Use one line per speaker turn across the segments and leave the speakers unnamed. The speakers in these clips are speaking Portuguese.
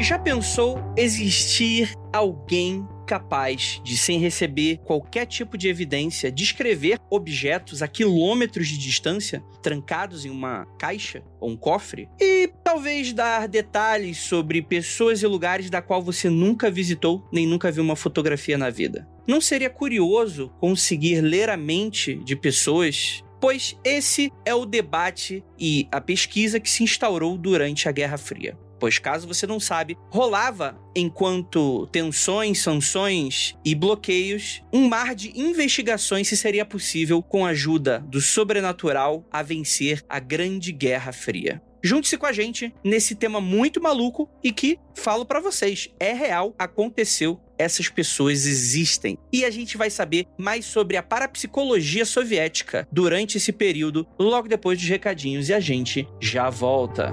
Já pensou existir alguém capaz de, sem receber qualquer tipo de evidência, descrever objetos a quilômetros de distância, trancados em uma caixa ou um cofre, e talvez dar detalhes sobre pessoas e lugares da qual você nunca visitou nem nunca viu uma fotografia na vida. Não seria curioso conseguir ler a mente de pessoas pois esse é o debate e a pesquisa que se instaurou durante a Guerra Fria. Pois, caso você não sabe, rolava, enquanto tensões, sanções e bloqueios, um mar de investigações se seria possível, com a ajuda do sobrenatural, a vencer a Grande Guerra Fria. Junte-se com a gente nesse tema muito maluco e que, falo para vocês, é real, aconteceu, essas pessoas existem. E a gente vai saber mais sobre a parapsicologia soviética durante esse período, logo depois dos recadinhos, e a gente já volta.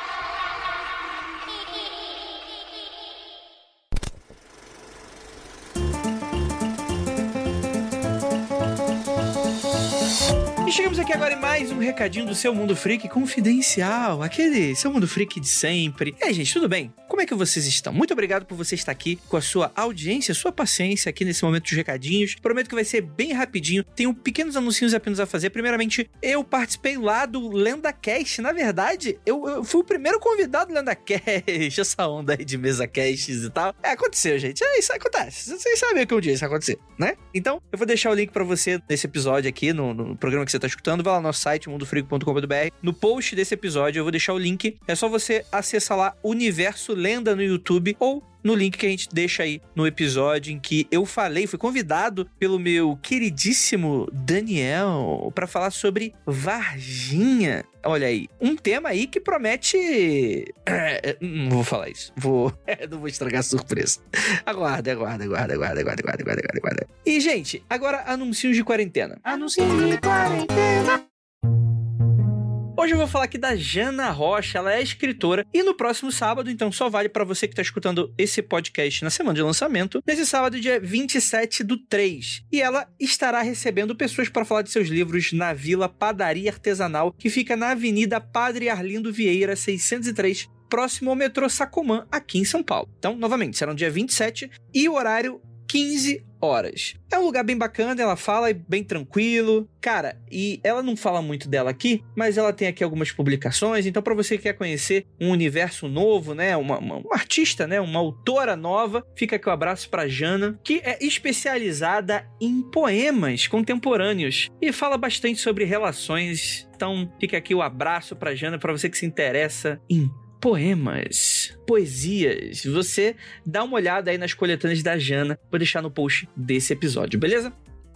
E chegamos aqui agora em mais um recadinho do seu Mundo Freak confidencial, aquele seu Mundo Freak de sempre. E aí, gente, tudo bem? Como é que vocês estão? Muito obrigado por você estar aqui com a sua audiência, sua paciência aqui nesse momento dos recadinhos. Prometo que vai ser bem rapidinho. Tenho pequenos anúncios apenas a fazer. Primeiramente, eu participei lá do LendaCast. Na verdade, eu, eu fui o primeiro convidado do LendaCast. Essa onda aí de mesa casts e tal. É, aconteceu, gente. É, isso acontece. Vocês sabem que um dia isso acontecer, né? Então, eu vou deixar o link para você nesse episódio aqui, no, no programa que você tá escutando. Vai lá no nosso site, mundofrico.com.br. No post desse episódio, eu vou deixar o link. É só você acessar lá Universo Lenda no YouTube ou no link que a gente deixa aí no episódio em que eu falei, fui convidado pelo meu queridíssimo Daniel para falar sobre Varginha. Olha aí, um tema aí que promete. É, não vou falar isso. Vou. não vou estragar a surpresa. Aguarda, aguarda, aguarda, aguarda, aguarda, aguarda, aguarda, aguarda. E, gente, agora anúncios de quarentena. Anúncios de quarentena. Hoje eu vou falar aqui da Jana Rocha, ela é escritora e no próximo sábado, então só vale para você que está escutando esse podcast na semana de lançamento, nesse sábado, dia 27 do 3. E ela estará recebendo pessoas para falar de seus livros na Vila Padaria Artesanal, que fica na Avenida Padre Arlindo Vieira, 603, próximo ao metrô Sacomã, aqui em São Paulo. Então, novamente, será no dia 27 e o horário 15 horas. É um lugar bem bacana, ela fala bem tranquilo. Cara, e ela não fala muito dela aqui, mas ela tem aqui algumas publicações. Então, para você que quer conhecer um universo novo, né? Uma, uma, uma, artista, né? Uma autora nova, fica aqui o um abraço pra Jana, que é especializada em poemas contemporâneos e fala bastante sobre relações. Então, fica aqui o abraço pra Jana, para você que se interessa em poemas, poesias. Você dá uma olhada aí nas coletâneas da Jana, vou deixar no post desse episódio, beleza?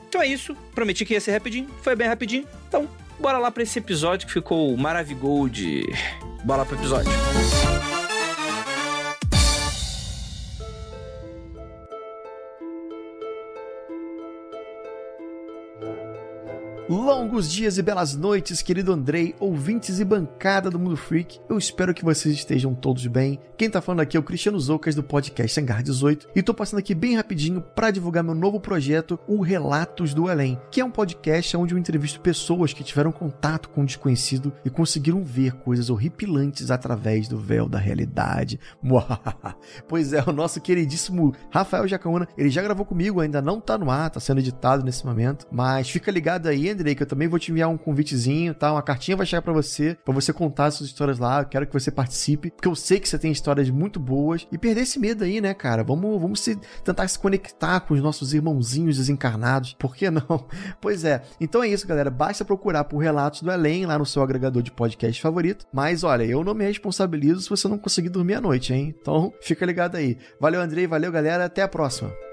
Então é isso, prometi que ia ser rapidinho, foi bem rapidinho. Então, bora lá para esse episódio que ficou maravigold. Bora pro episódio.
Longos dias e belas noites, querido Andrei, ouvintes e bancada do Mundo Freak. Eu espero que vocês estejam todos bem. Quem tá falando aqui é o Cristiano Zoucas do podcast Hangar 18 e tô passando aqui bem rapidinho para divulgar meu novo projeto, o Relatos do Além, que é um podcast onde eu entrevisto pessoas que tiveram contato com o desconhecido e conseguiram ver coisas horripilantes através do véu da realidade. pois é, o nosso queridíssimo Rafael Jacaúna, ele já gravou comigo, ainda não tá no ar, tá sendo editado nesse momento, mas fica ligado aí, Que eu também vou te enviar um convitezinho, tá? Uma cartinha vai chegar para você, para você contar suas histórias lá. Eu quero que você participe, porque eu sei que você tem histórias muito boas. E perder esse medo aí, né, cara? Vamos, vamos se, tentar se conectar com os nossos irmãozinhos desencarnados. Por que não? Pois é. Então é isso, galera. Basta procurar por Relatos do Além lá no seu agregador de podcast favorito. Mas olha, eu não me responsabilizo se você não conseguir dormir à noite, hein? Então fica ligado aí. Valeu, Andrei. Valeu, galera. Até a próxima.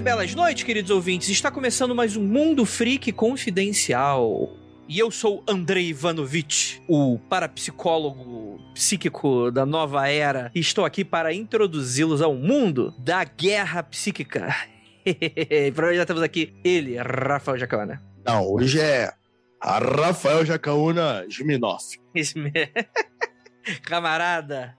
E belas noites, queridos ouvintes. Está começando mais um Mundo Freak Confidencial. E eu sou Andrei Ivanovich, o parapsicólogo psíquico da nova era, e estou aqui para introduzi-los ao mundo da guerra psíquica. para hoje já temos aqui ele, Rafael Jacaúna.
Não, hoje é Rafael Jacaúna Jminov.
Camarada,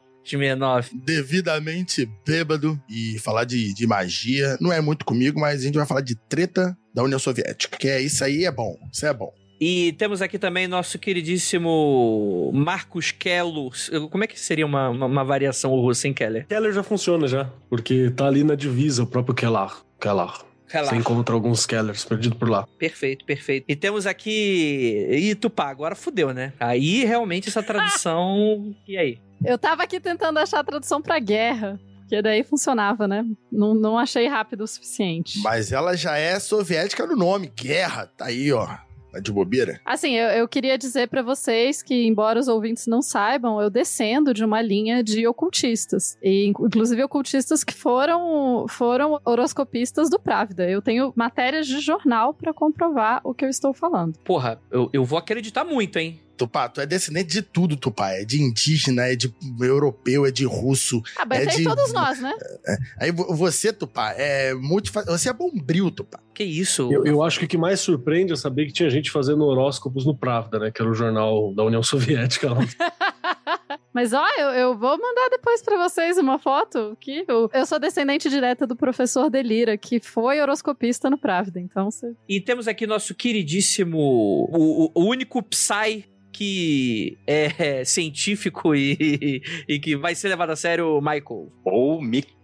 Devidamente bêbado e falar de, de magia não é muito comigo, mas a gente vai falar de treta da União Soviética, que é isso aí é bom, isso é bom.
E temos aqui também nosso queridíssimo Marcos Kello. Como é que seria uma, uma, uma variação russa em Keller?
Keller já funciona já, porque tá ali na divisa o próprio Keller. Keller. Relaxa. Você encontra alguns Kellers perdidos por lá.
Perfeito, perfeito. E temos aqui Itupá. Agora fudeu, né? Aí realmente essa tradução. e aí?
Eu tava aqui tentando achar a tradução pra guerra. Porque daí funcionava, né? Não, não achei rápido o suficiente.
Mas ela já é soviética no nome. Guerra. Tá aí, ó. De bobeira?
Assim, eu, eu queria dizer para vocês que, embora os ouvintes não saibam, eu descendo de uma linha de ocultistas. E, inclusive, ocultistas que foram, foram horoscopistas do Právida. Eu tenho matérias de jornal para comprovar o que eu estou falando.
Porra, eu, eu vou acreditar muito, hein?
Tupá, tu é descendente de tudo, Tupá. É de indígena, é de europeu, é de russo.
Ah, mas
é
de... todos nós, né?
É, aí você, Tupá, é multifa... Você é bombril, Tupá.
Que isso?
Eu, eu, acho que o que mais surpreende é saber que tinha gente fazendo horóscopos no Pravda, né? Que era o jornal da União Soviética.
Mas ó, eu, eu vou mandar depois para vocês uma foto que eu, eu, sou descendente direta do professor Delira, que foi horoscopista no Pravda, então você...
E temos aqui nosso queridíssimo, o, o único Psy que é científico e, e, que vai ser levado a sério, Michael.
Ou Mikhail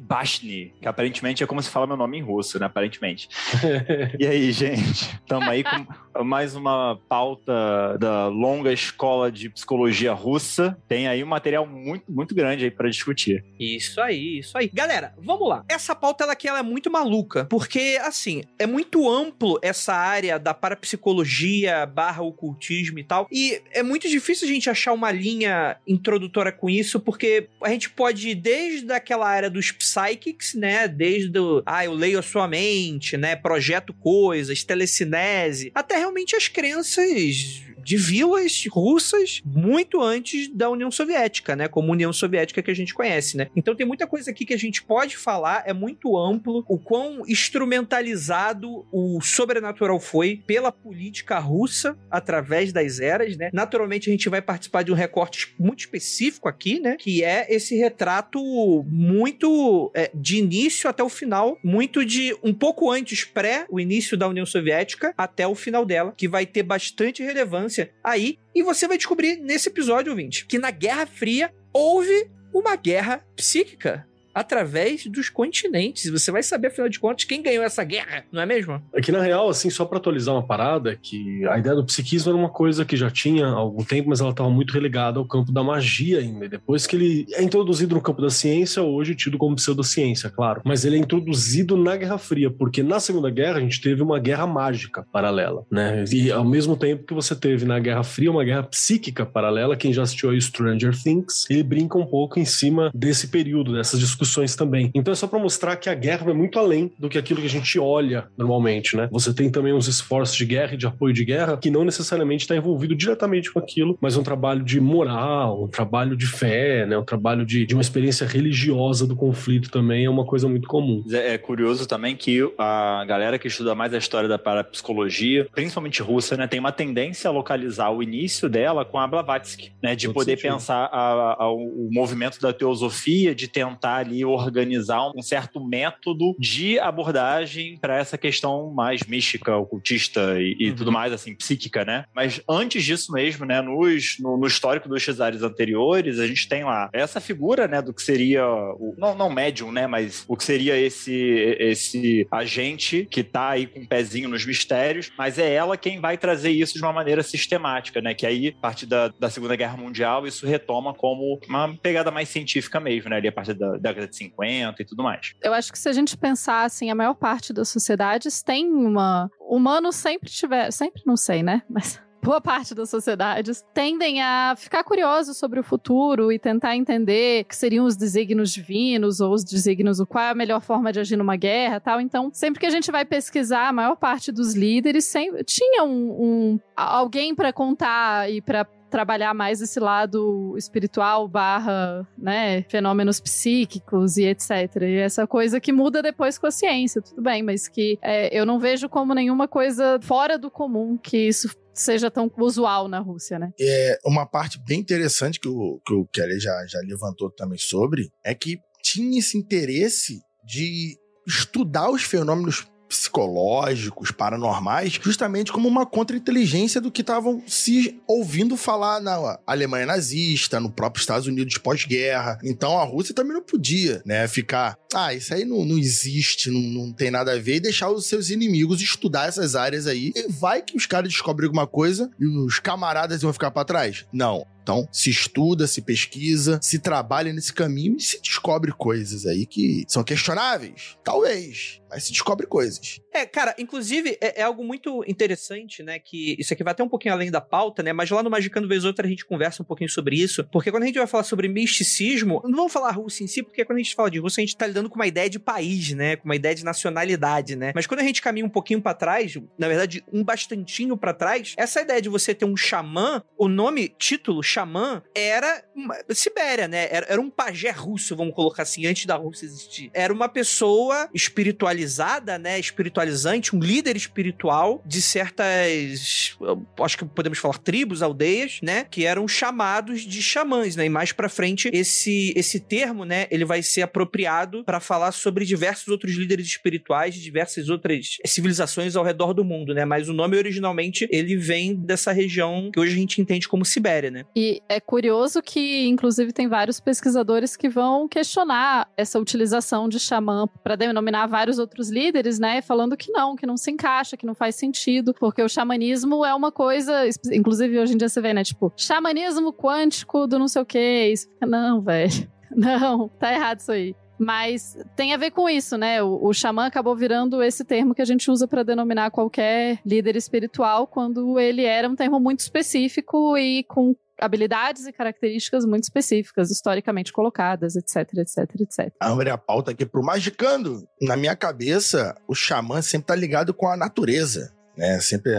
Bashny, que aparentemente é como se fala meu nome em russo, né? Aparentemente. e aí, gente? Estamos aí com mais uma pauta da longa escola de psicologia russa. Tem aí um material muito, muito grande aí para discutir.
Isso aí, isso aí. Galera, vamos lá. Essa pauta ela aqui ela é muito maluca, porque assim, é muito amplo essa área da parapsicologia barra ocultismo e tal e é muito difícil a gente achar uma linha introdutória com isso, porque a gente pode ir desde aquela área dos psychics, né? Desde o, ah, eu leio a sua mente, né? Projeto coisas, telecinese, até realmente as crenças de vilas russas muito antes da União Soviética, né? Como União Soviética que a gente conhece, né? Então tem muita coisa aqui que a gente pode falar, é muito amplo, o quão instrumentalizado o sobrenatural foi pela política russa através das eras, né? Naturalmente a gente vai participar de um recorte muito específico aqui, né? Que é esse retrato muito é, de início até o final, muito de um pouco antes pré o início da União Soviética até o final dela, que vai ter bastante relevância aí. E você vai descobrir nesse episódio, ouvinte, que na Guerra Fria houve uma guerra psíquica através dos continentes. Você vai saber, afinal de contas, quem ganhou essa guerra, não é mesmo?
Aqui, na real, assim, só para atualizar uma parada, que a ideia do psiquismo era uma coisa que já tinha há algum tempo, mas ela estava muito relegada ao campo da magia ainda. depois que ele é introduzido no campo da ciência, hoje tido como pseudociência, claro. Mas ele é introduzido na Guerra Fria, porque na Segunda Guerra a gente teve uma guerra mágica paralela, né? E ao mesmo tempo que você teve na Guerra Fria uma guerra psíquica paralela, quem já assistiu a Stranger Things, ele brinca um pouco em cima desse período, dessas discussões discussões também. Então é só para mostrar que a guerra é muito além do que aquilo que a gente olha normalmente, né? Você tem também uns esforços de guerra e de apoio de guerra que não necessariamente está envolvido diretamente com aquilo, mas um trabalho de moral, um trabalho de fé, né? Um trabalho de, de uma experiência religiosa do conflito também é uma coisa muito comum.
É, é curioso também que a galera que estuda mais a história da parapsicologia, principalmente russa, né, tem uma tendência a localizar o início dela com a Blavatsky, né? De poder sentido. pensar a, a, o movimento da teosofia, de tentar ali ali organizar um certo método de abordagem para essa questão mais mística, ocultista e, e uhum. tudo mais, assim, psíquica, né? Mas antes disso mesmo, né, nos, no, no histórico dos cesares anteriores, a gente tem lá essa figura, né, do que seria, o, não, não médium, né, mas o que seria esse, esse agente que tá aí com um pezinho nos mistérios, mas é ela quem vai trazer isso de uma maneira sistemática, né, que aí, a partir da, da Segunda Guerra Mundial, isso retoma como uma pegada mais científica mesmo, né, ali a partir da década de 50 e tudo mais.
Eu acho que se a gente pensar, assim, a maior parte das sociedades tem uma... Humanos sempre tiver... Sempre, não sei, né, mas boa parte das sociedades tendem a ficar curiosos sobre o futuro e tentar entender que seriam os desígnios divinos ou os desígnios, qual é a melhor forma de agir numa guerra tal. Então, sempre que a gente vai pesquisar, a maior parte dos líderes sempre, tinha um, um alguém para contar e para trabalhar mais esse lado espiritual barra, né, fenômenos psíquicos e etc. E essa coisa que muda depois com a ciência, tudo bem, mas que é, eu não vejo como nenhuma coisa fora do comum que isso seja tão usual na Rússia, né?
É, uma parte bem interessante que o, que o Kelly já, já levantou também sobre é que tinha esse interesse de estudar os fenômenos psicológicos, paranormais, justamente como uma contra-inteligência do que estavam se ouvindo falar na Alemanha nazista, no próprio Estados Unidos pós-guerra. Então a Rússia também não podia, né, ficar, ah, isso aí não, não existe, não, não tem nada a ver, e deixar os seus inimigos estudar essas áreas aí. E vai que os caras descobrem alguma coisa e os camaradas vão ficar para trás. Não. Então, se estuda, se pesquisa, se trabalha nesse caminho e se descobre coisas aí que são questionáveis. Talvez, mas se descobre coisas.
É, cara, inclusive é, é, algo muito interessante, né? Que isso aqui vai até um pouquinho além da pauta, né? Mas lá no Magicando Vez Outra a gente conversa um pouquinho sobre isso. Porque quando a gente vai falar sobre misticismo, não vamos falar Rússia em si, porque quando a gente fala de Rússia, a gente tá lidando com uma ideia de país, né? Com uma ideia de nacionalidade, né? Mas quando a gente caminha um pouquinho para trás, na verdade, um bastantinho para trás, essa ideia de você ter um xamã, o nome, título, xamã era Sibéria, né? Era, era, um pajé russo, vamos colocar assim, antes da Rússia existir. Era uma pessoa espiritualizada, né? Espiritualizante, um líder espiritual de certas, acho que podemos falar tribos, aldeias, né? Que eram chamados de xamãs, né? E mais para frente esse esse termo, né? Ele vai ser apropriado para falar sobre diversos outros líderes espirituais de diversas outras civilizações ao redor do mundo, né? Mas o nome originalmente ele vem dessa região que hoje a gente entende como Sibéria, né?
E é curioso que, inclusive, tem vários pesquisadores que vão questionar essa utilização de xamã para denominar vários outros líderes, né? Falando que não, que não se encaixa, que não faz sentido, porque o xamanismo é uma coisa, inclusive hoje em dia você vê, né? Tipo, xamanismo quântico do não sei o que. Isso, não, velho. Não, tá errado isso aí. Mas tem a ver com isso, né? O, o xamã acabou virando esse termo que a gente usa para denominar qualquer líder espiritual, quando ele era um termo muito específico e com habilidades e características muito específicas, historicamente colocadas, etc, etc, etc.
Abrir a pauta aqui pro Magicando. Na minha cabeça, o xamã sempre tá ligado com a natureza, né? Sempre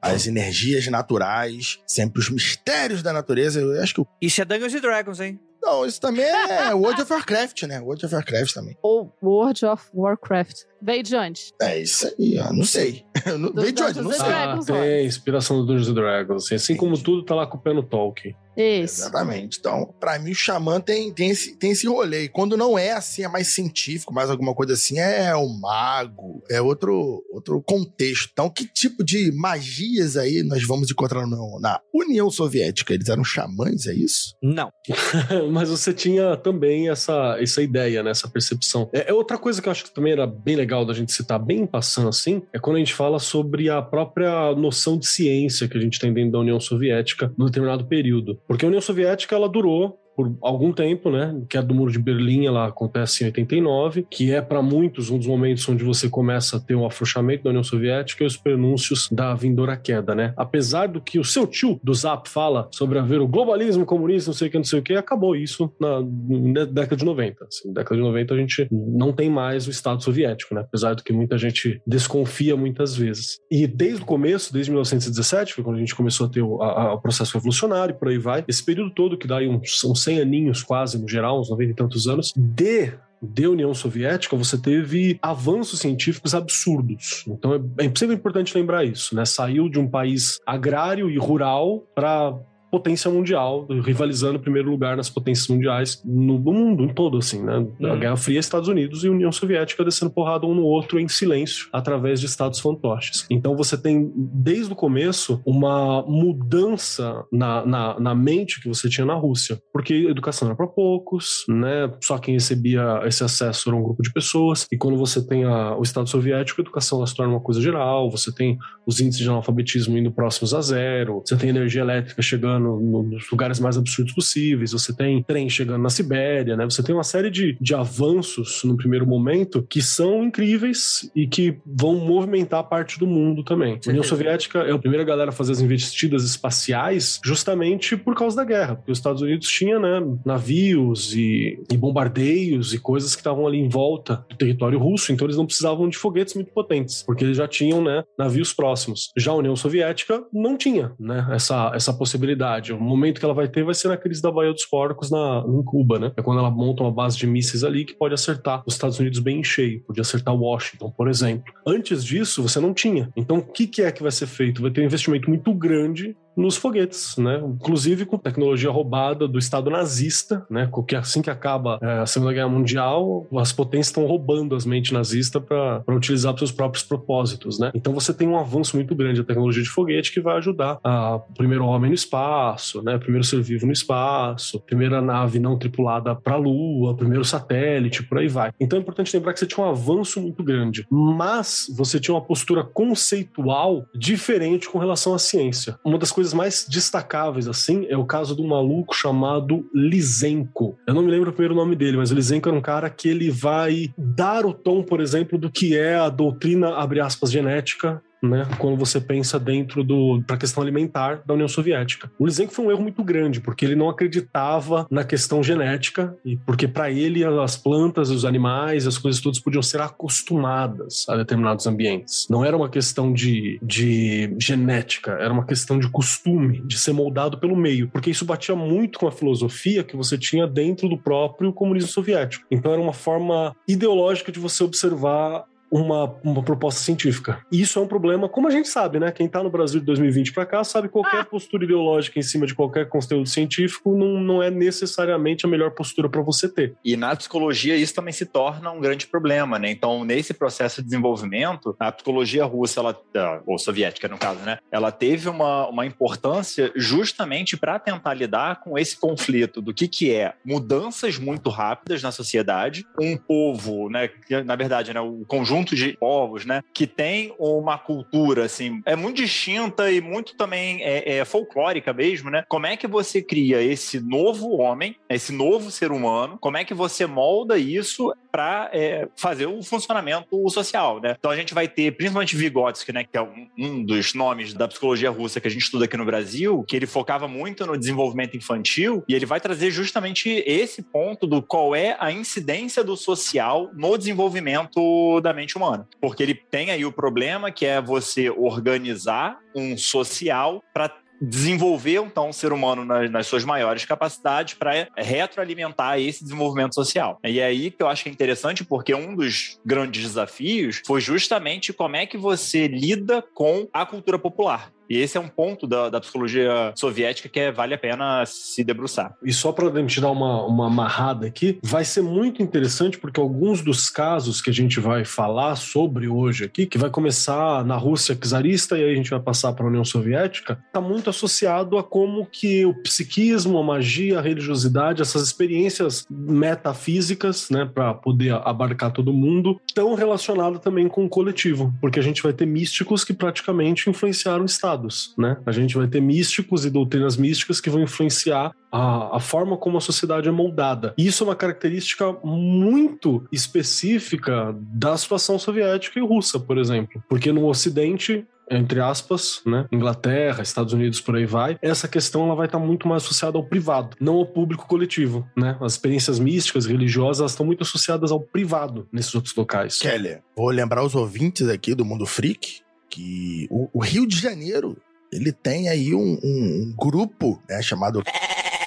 as energias naturais, sempre os mistérios da natureza. Eu acho que
Isso é Dungeons Dragons, hein?
Não, isso também é World of Warcraft, né? World of Warcraft também.
Ou World of Warcraft. Veio de onde?
É isso aí, ó. Não sei. Veio de? Não sei.
Ah, tem inspiração do Dungeons Dragons. Assim, assim como tudo tá lá com o pé no Tolkien.
Isso.
Exatamente. Então, para mim, o Xamã tem, tem, esse, tem esse rolê. E quando não é assim, é mais científico, mais alguma coisa assim, é o mago, é outro, outro contexto. Então, que tipo de magias aí nós vamos encontrar no, na União Soviética? Eles eram xamãs, é isso?
Não.
Mas você tinha também essa, essa ideia, né? Essa percepção. É, é, outra coisa que eu acho que também era bem legal da gente citar, bem passando assim, é quando a gente fala sobre a própria noção de ciência que a gente tem dentro da União Soviética num determinado período. Porque a União Soviética ela durou por algum tempo, né? Que é do Muro de Berlim, ela acontece em 89, que é para muitos um dos momentos onde você começa a ter um afrouxamento da União Soviética e os prenúncios da vindoura queda, né? Apesar do que o seu tio do Zap fala sobre haver o globalismo comunista, não sei o que, não sei o que, acabou isso na, na década de 90. Assim, na década de 90 a gente não tem mais o Estado soviético, né? Apesar do que muita gente desconfia muitas vezes. E desde o começo, desde 1917, foi quando a gente começou a ter o, a, o processo revolucionário, por aí vai, esse período todo que dá aí uns, uns 100 aninhos quase, no geral, uns 90 e tantos anos, de de União Soviética, você teve avanços científicos absurdos. Então é, é sempre importante lembrar isso, né? Saiu de um país agrário e rural para potência mundial, rivalizando em primeiro lugar nas potências mundiais no, no mundo em todo, assim, né? A
Uhum.
Guerra Fria, Estados Unidos e União Soviética descendo porrada um no outro em silêncio, através de estados fantoches. Então você tem, desde o começo, uma mudança na, na, na mente que você tinha na Rússia. Porque a educação era para poucos, né? Só quem recebia esse acesso era um grupo de pessoas. E quando você tem a- o Estado Soviético, a educação ela se torna uma coisa geral. Você tem os índices de analfabetismo indo próximos a zero. Você tem energia elétrica chegando no- nos lugares mais absurdos possíveis. Você tem trem chegando na Sibéria, né? Você tem uma série de, de avanços no primeiro momento que são incríveis e que vão movimentar parte do mundo também. A União. Soviética é a primeira galera a fazer as investidas espaciais justamente por causa da guerra, porque os Estados Unidos tinha, né, navios e, e bombardeios e coisas que estavam ali em volta do território russo, então eles não precisavam de foguetes muito potentes, porque eles já tinham, né, navios próximos. Já a União Soviética não tinha, né, essa, essa possibilidade. O momento que ela vai ter vai ser na crise da Baía dos Porcos na, em Cuba, né? É quando ela monta uma base de mísseis ali que pode acertar os Estados Unidos bem em cheio, pode acertar Washington, por exemplo. Antes disso, você não tinha. Então, o que, que é que vai ser feito? Vai ter um investimento muito grande nos foguetes, né? Inclusive com tecnologia roubada do Estado nazista, né? Porque assim que acaba é, a Segunda Guerra Mundial, as potências estão roubando as mentes nazistas para utilizar para seus próprios propósitos, né? Então você tem um avanço muito grande da tecnologia de foguete que vai ajudar a primeiro homem no espaço, né? Primeiro ser vivo no espaço, primeira nave não tripulada para a Lua, primeiro satélite, por aí vai. Então é importante lembrar que você tinha um avanço muito grande, mas você tinha uma postura conceitual diferente com relação à ciência. Uma das coisas mais destacáveis, assim, é o caso de um maluco chamado Lisenko. Eu não me lembro o primeiro nome dele, mas o Lisenko era um cara que ele vai dar o tom, por exemplo, do que é a doutrina, abre aspas, genética né, quando você pensa dentro do para a questão alimentar da União Soviética. O Lysenko foi um erro muito grande, porque ele não acreditava na questão genética e porque para ele as plantas, os animais, as coisas todas podiam ser acostumadas a determinados ambientes. Não era uma questão de, de genética, era uma questão de costume, de ser moldado pelo meio, porque isso batia muito com a filosofia que você tinha dentro do próprio comunismo soviético. Então era uma forma ideológica de você observar uma, uma proposta científica. E isso é um problema, como a gente sabe, né? Quem tá no Brasil de 2020 para cá sabe que qualquer postura ideológica em cima de qualquer conteúdo científico não, não é necessariamente a melhor postura para você ter.
E na psicologia isso também se torna um grande problema, né? Então, nesse processo de desenvolvimento, a psicologia russa, ela, ah, ou soviética no caso, né? Ela teve uma, uma importância justamente para tentar lidar com esse conflito do que, que é mudanças muito rápidas na sociedade, um povo, né? Que, na verdade, né, o conjunto de povos, né? Que tem uma cultura, assim, é muito distinta e muito também é, é folclórica mesmo, né? Como é que você cria esse novo homem, esse novo ser humano? Como é que você molda isso para é, fazer o funcionamento social, né? Então a gente vai ter, principalmente Vygotsky, né, que é um, um, dos nomes da psicologia russa que a gente estuda aqui no Brasil, que ele focava muito no desenvolvimento infantil e ele vai trazer justamente esse ponto do qual é a incidência do social no desenvolvimento da mente humana, porque ele tem aí o problema que é você organizar um social para desenvolver então o ser humano nas, nas suas maiores capacidades para retroalimentar esse desenvolvimento social. E é aí que eu acho que é interessante, porque um dos grandes desafios foi justamente como é que você lida com a cultura popular. E esse é um ponto da, da psicologia soviética que é, vale a pena se debruçar.
E só para te dar uma, uma amarrada aqui, vai ser muito interessante porque alguns dos casos que a gente vai falar sobre hoje aqui, que vai começar na Rússia czarista e aí a gente vai passar para a União Soviética, está muito associado a como que o psiquismo, a magia, a religiosidade, essas experiências metafísicas, né, para poder abarcar todo mundo, estão relacionadas também com o coletivo, porque a gente vai ter místicos que praticamente influenciaram o Estado né? A gente vai ter místicos e doutrinas místicas que vão influenciar a, a, forma como a sociedade é moldada. E isso é uma característica muito específica da situação soviética e russa, por exemplo. Porque no Ocidente entre aspas, né? Inglaterra, Estados Unidos, por aí vai. Essa questão ela vai estar muito mais associada ao privado, não ao público coletivo, né? As experiências místicas, religiosas, estão muito associadas ao privado nesses outros locais.
Kelly, vou lembrar os ouvintes aqui do Mundo Freak que o, o Rio de Janeiro ele tem aí um, um, um grupo né, chamado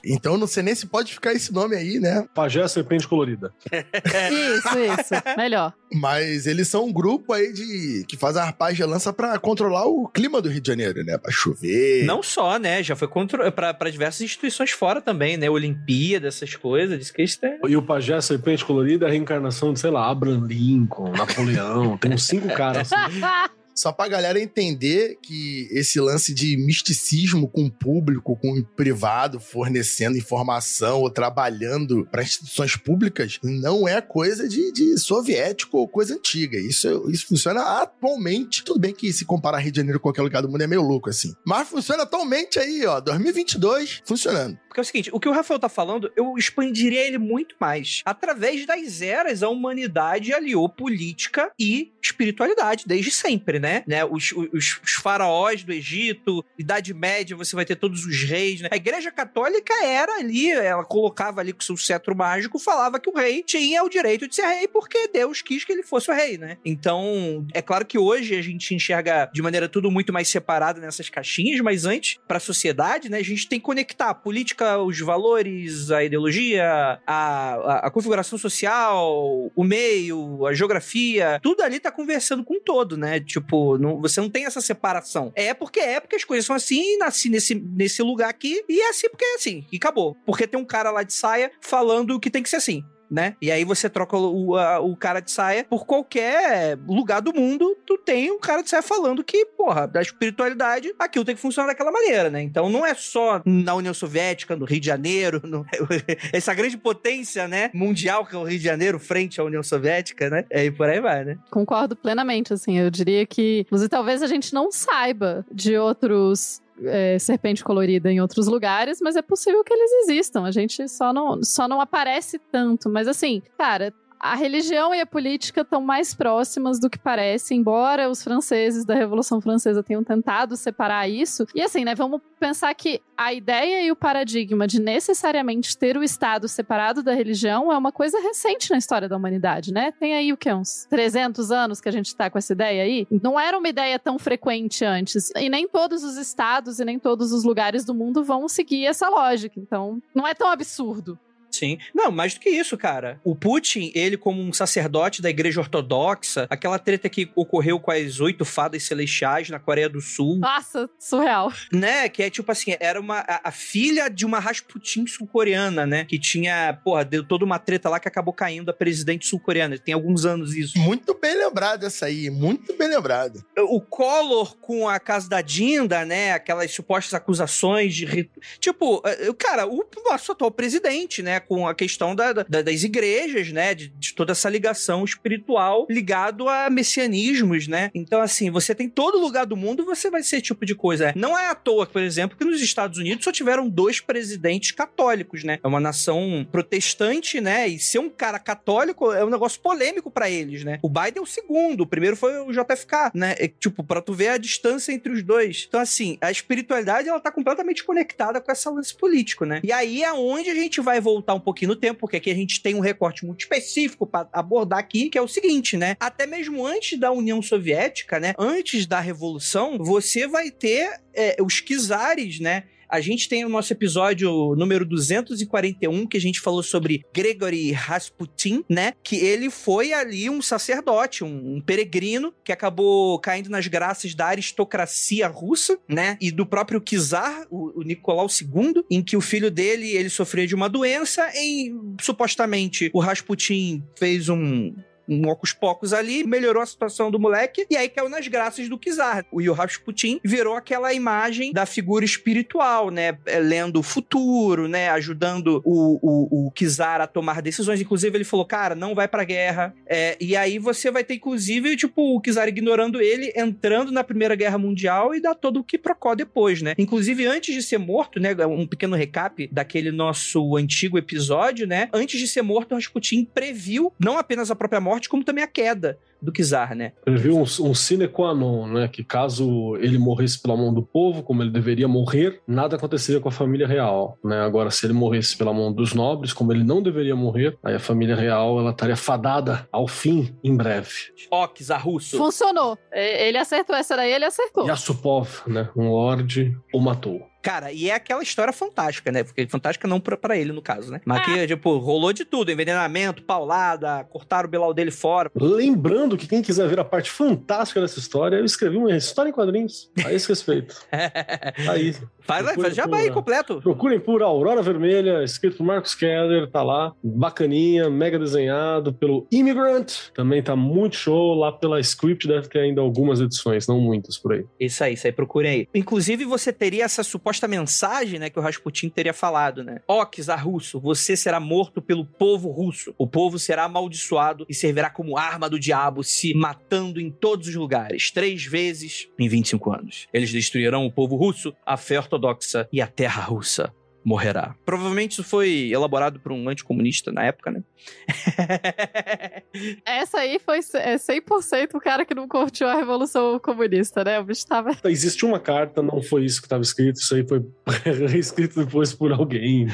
Então eu não sei nem se pode ficar esse nome aí, né?
Pajé Serpente Colorida.
Isso, isso. Melhor.
Mas eles são um grupo aí de que faz a arpagem de lança pra controlar o clima do Rio de Janeiro, né? Pra chover.
Não só, né? Já foi contra... pra, pra diversas instituições fora também, né? Olimpíada, essas coisas. Diz que eles têm...
E o Pajé Serpente Colorida é a reencarnação de, sei lá, Abraham Lincoln, Napoleão. Tem uns cinco caras assim.
Só pra galera entender que esse lance de misticismo com o público, com o privado, fornecendo informação ou trabalhando para instituições públicas, não é coisa de, de soviético ou coisa antiga. Isso, isso funciona atualmente. Tudo bem que se comparar Rio de Janeiro com qualquer lugar do mundo é meio louco assim. Mas funciona atualmente aí, ó, 2022, funcionando.
Porque é o seguinte, o que o Rafael tá falando, eu expandiria ele muito mais. Através das eras, a humanidade aliou política e espiritualidade, desde sempre, né? né? Os, os, os faraós do Egito, Idade Média, você vai ter todos os reis, né? A Igreja Católica era ali, ela colocava ali com seu cetro mágico, falava que o rei tinha o direito de ser rei porque Deus quis que ele fosse o rei, né? Então, é claro que hoje a gente enxerga de maneira tudo muito mais separada nessas caixinhas, mas antes, para a sociedade, né, a gente tem que conectar a política os valores, a ideologia, a, a, a, configuração social, o meio, a geografia, tudo ali tá conversando com todo, né? Tipo, não, você não tem essa separação. É porque é, porque as coisas são assim, nasci nesse, nesse lugar aqui, e é assim porque é assim, e acabou. Porque tem um cara lá de saia falando que tem que ser assim né? E aí você troca o, a, o cara de saia por qualquer lugar do mundo, tu tem um cara de saia falando que, porra, da espiritualidade, aquilo tem que funcionar daquela maneira, né? Então não é só na União Soviética, no Rio de Janeiro, no, essa grande potência, né, mundial que é o Rio de Janeiro frente à União Soviética, né? E por aí vai, né?
Concordo plenamente, assim, eu diria que, talvez a gente não saiba de outros é, serpente colorida em outros lugares, mas é possível que eles existam. A gente só não, só não aparece tanto. Mas assim, cara, a religião e a política estão mais próximas do que parece, embora os franceses da Revolução Francesa tenham tentado separar isso. E assim, né, vamos pensar que a ideia e o paradigma de necessariamente ter o Estado separado da religião é uma coisa recente na história da humanidade, né? Tem aí o que uns 300 anos que a gente tá com essa ideia aí. Não era uma ideia tão frequente antes, e nem todos os estados e nem todos os lugares do mundo vão seguir essa lógica. Então, não é tão absurdo.
Sim. Não, mais do que isso, cara. O Putin, ele como um sacerdote da igreja ortodoxa, aquela treta que ocorreu com as oito fadas celestiais na Coreia do Sul.
Nossa, surreal.
Né? Que é tipo assim, era uma a, a filha de uma Rasputin sul-coreana, né? Que tinha, porra, deu toda uma treta lá que acabou caindo a presidente sul-coreana. Tem alguns anos isso.
Muito bem lembrado essa aí, muito bem lembrado.
O Collor com a casa da Dinda, né? Aquelas supostas acusações de. Tipo, eh, cara, o nosso atual presidente, né? Com a questão da, da, das igrejas, né? De, de, toda essa ligação espiritual ligado a messianismos, né? Então, assim, você tem todo lugar do mundo, você vai ser tipo de coisa. Não é à toa, por exemplo, que nos Estados Unidos só tiveram dois presidentes católicos, né? É uma nação protestante, né? E ser um cara católico é um negócio polêmico para eles, né? O Biden é o segundo, o primeiro foi o JFK, né? É, tipo, pra tu ver a distância entre os dois. Então, assim, a espiritualidade, ela tá completamente conectada com essa lance político, né? E aí é onde a gente vai voltar um pouquinho no tempo, porque aqui a gente tem um recorte muito específico para abordar aqui, que é o seguinte, né? Até mesmo antes da União Soviética, né? Antes da Revolução, você vai ter é, os czares, né? A gente tem o nosso episódio número 241, que a gente falou sobre Gregory Rasputin, né? Que ele foi ali um sacerdote, um, um peregrino, que acabou caindo nas graças da aristocracia russa, né? E do próprio czar, o, o Nicolau II, em que o filho dele, ele sofria de uma doença, e supostamente o Rasputin fez um um ocos pocos ali, melhorou a situação do moleque, e aí caiu nas graças do Kizar. O Yu Rasputin virou aquela imagem da figura espiritual, né? É, lendo o futuro, né? Ajudando o, o, o Kizar a tomar decisões. Inclusive, ele falou, cara, não vai pra guerra. É, e aí você vai ter, inclusive, tipo, o Kizar ignorando ele, entrando na Primeira Guerra Mundial e dá todo o que procó depois, né? Inclusive, antes de ser morto, né? Um pequeno recap daquele nosso antigo episódio, né? Antes de ser morto, o Rasputin previu não apenas a própria morte, morte, como também a queda do czar, né?
Previu um, um sine qua non, né? Que caso ele morresse pela mão do povo, como ele deveria morrer, nada aconteceria com a família real, né? Agora, se ele morresse pela mão dos nobres, como ele não deveria morrer, aí a família real ela estaria fadada ao fim em breve.
Ó, czar russo.
Funcionou. E- Ele acertou essa daí, ele acertou.
Yasupov, né? Um lorde o matou.
Cara, e é aquela história fantástica, né? Porque fantástica não pra, pra ele, no caso, né? Mas que, tipo, rolou de tudo: envenenamento, paulada, cortaram o bilau dele fora.
Lembrando que quem quiser ver a parte fantástica dessa história, eu escrevi uma história em quadrinhos a esse respeito. Tá aí.
faz, faz já vai completo.
Procurem por Aurora Vermelha, escrito por Marcos Keller, tá lá. Bacaninha, mega desenhado pelo Immigrant. Também tá muito show. Lá pela Script deve ter ainda algumas edições, não muitas por aí.
Isso aí, isso aí, procurem aí. Inclusive, você teria essa suposta mensagem, né, que o Rasputin teria falado, né? Ó, czar russo, você será morto pelo povo russo. O povo será amaldiçoado e servirá como arma do diabo, se matando em todos os lugares, três vezes em 25 anos. Eles destruirão o povo russo, a fé ortodoxa e a terra russa morrerá. Provavelmente isso foi elaborado por um anticomunista na época, né?
Essa aí foi c- é 100% o cara que não curtiu a Revolução Comunista, né? O bicho tava.
Existe uma carta, não foi isso que estava escrito, isso aí foi reescrito depois por alguém. né?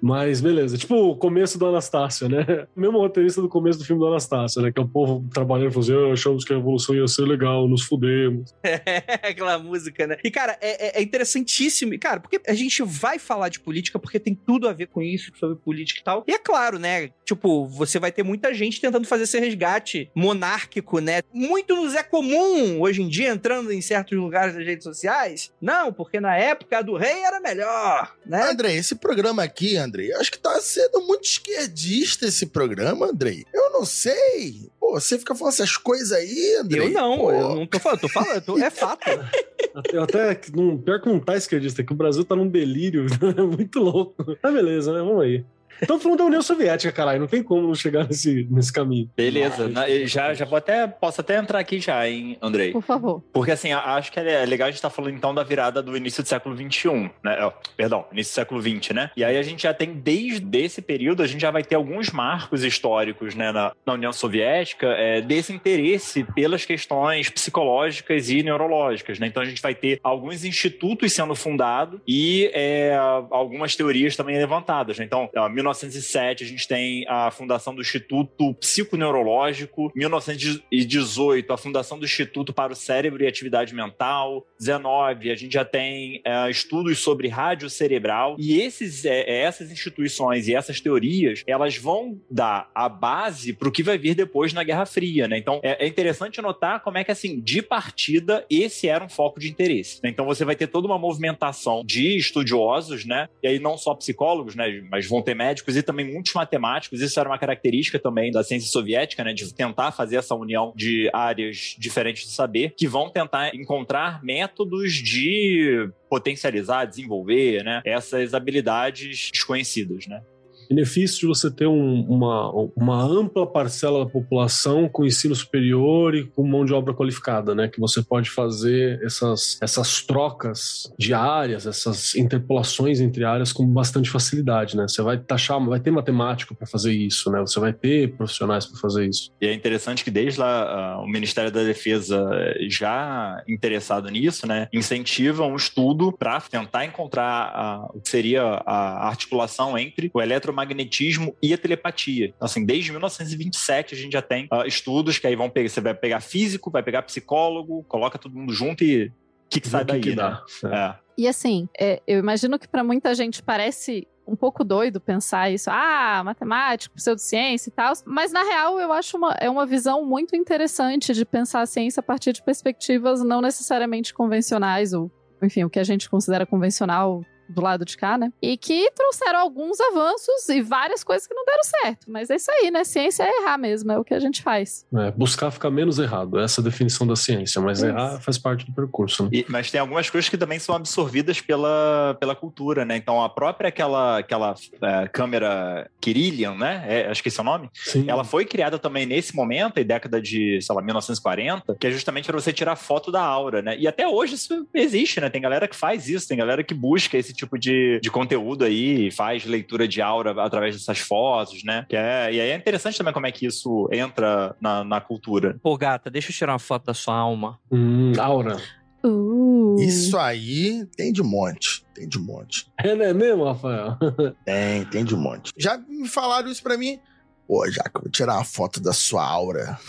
Mas beleza. Tipo o começo do Anastácio, né? O mesmo roteirista do começo do filme do Anastácio, né? Que é o povo trabalhando e falando assim: "Ah, achamos que a revolução ia ser legal, nos fudemos.
Aquela música, né? E, cara, é, é- é interessantíssimo. Cara, porque a gente vai falar de política porque tem tudo a ver com isso, sobre política e tal. E é claro, né? Tipo, você vai ter muita gente tentando fazer esse resgate monárquico, né? Muito nos é comum hoje em dia, entrando em certos lugares das redes sociais. Não, porque na época do rei era melhor, né?
Andrei, esse programa aqui, Andrei, eu acho que tá sendo muito esquerdista esse programa, Andrei. Eu não sei. Pô, você fica falando essas coisas aí, Andrei.
Eu não,
Pô,
eu não tô falando, tô falando, tô- é fato.
Até, até que não, pior que não tá esquerdista, é que o Brasil tá num delírio muito louco. Mas beleza, né? Vamos aí. Estamos falando da União Soviética, caralho. Não tem como chegar nesse, nesse caminho.
Beleza, eu já, já vou até, posso até entrar aqui já, hein, Andrei?
Por favor.
Porque assim, acho que é legal a gente estar falando então da virada do início do século XXI, né? Perdão, início do século XX, né? E aí a gente já tem, desde esse período, a gente já vai ter alguns marcos históricos, né, na, na União Soviética, é, desse interesse pelas questões psicológicas e neurológicas, né? Então a gente vai ter alguns institutos sendo fundados e é, algumas teorias também levantadas, né? Então, ó, 1907 a gente tem a fundação do Instituto Psiconeurológico, 1918 a fundação do Instituto para o Cérebro e Atividade Mental, 19 a gente já tem é, estudos sobre rádio cerebral e esses, é, essas instituições e essas teorias elas vão dar a base para o que vai vir depois na Guerra Fria, né? Então é, é interessante notar como é que assim de partida esse era um foco de interesse. né? Então você vai ter toda uma movimentação de estudiosos, né? E aí não só psicólogos, né? Mas vão ter médicos e também muitos matemáticos. Isso era uma característica também da ciência soviética, né? De tentar fazer essa união de áreas diferentes de saber, que vão tentar encontrar métodos de potencializar, desenvolver, né? Essas habilidades desconhecidas, né?
Benefício de você ter um- uma, uma ampla parcela da população com ensino superior e com mão de obra qualificada, né? Que você pode fazer essas, essas trocas de áreas, essas interpolações entre áreas com bastante facilidade, né? Você vai taxar, vai ter matemático para fazer isso, né? Você vai ter profissionais para fazer isso.
E é interessante que desde lá ah, o Ministério da Defesa já interessado nisso, né, incentiva um estudo para tentar encontrar ah, o que seria a articulação entre o eletromagnetismo e a telepatia. Então, assim, desde 1927 a gente já tem ah, estudos que aí vão pegar, você vai pegar físico, vai pegar psicólogo, coloca todo mundo junto e o que, que sai daí,
que
né?
dá? É.
É.
E assim, é, eu imagino que pra muita gente parece um pouco doido pensar isso. Ah, matemática, pseudociência e tal. Mas na real, eu acho uma, é uma visão muito interessante de pensar a ciência a partir de perspectivas não necessariamente convencionais, ou, enfim, o que a gente considera convencional do lado de cá, né? E que trouxeram alguns avanços e várias coisas que não deram certo. Mas é isso aí, né? Ciência é errar mesmo, é o que a gente faz.
É, buscar ficar menos errado, essa é a definição da ciência, mas
Isso.
errar faz parte do percurso. Né?
E- mas tem algumas coisas que também são absorvidas pela, pela cultura, né? Então a própria aquela, aquela é, câmera Kirillian, né? É, acho que esse é o nome.
Sim.
Ela foi criada também nesse momento, em década de, sei lá, 1940, que é justamente para você tirar foto da aura, né? E até hoje isso existe, né? Tem galera que faz isso, tem galera que busca esse tipo de, de conteúdo aí, faz leitura de aura através dessas fotos, né? Que é, e aí é interessante também como é que isso entra na, na cultura.
Pô, gata, deixa eu tirar uma foto da sua alma.
Hum, aura.
Uh.
Isso aí tem de monte. Tem de monte.
É, não é mesmo, Rafael?
Tem, tem de monte. Já me falaram isso pra mim. Pô, já que eu vou tirar uma foto da sua aura.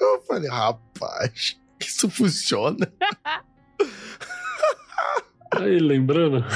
Eu falei, rapaz, isso funciona.
Aí, lembrando.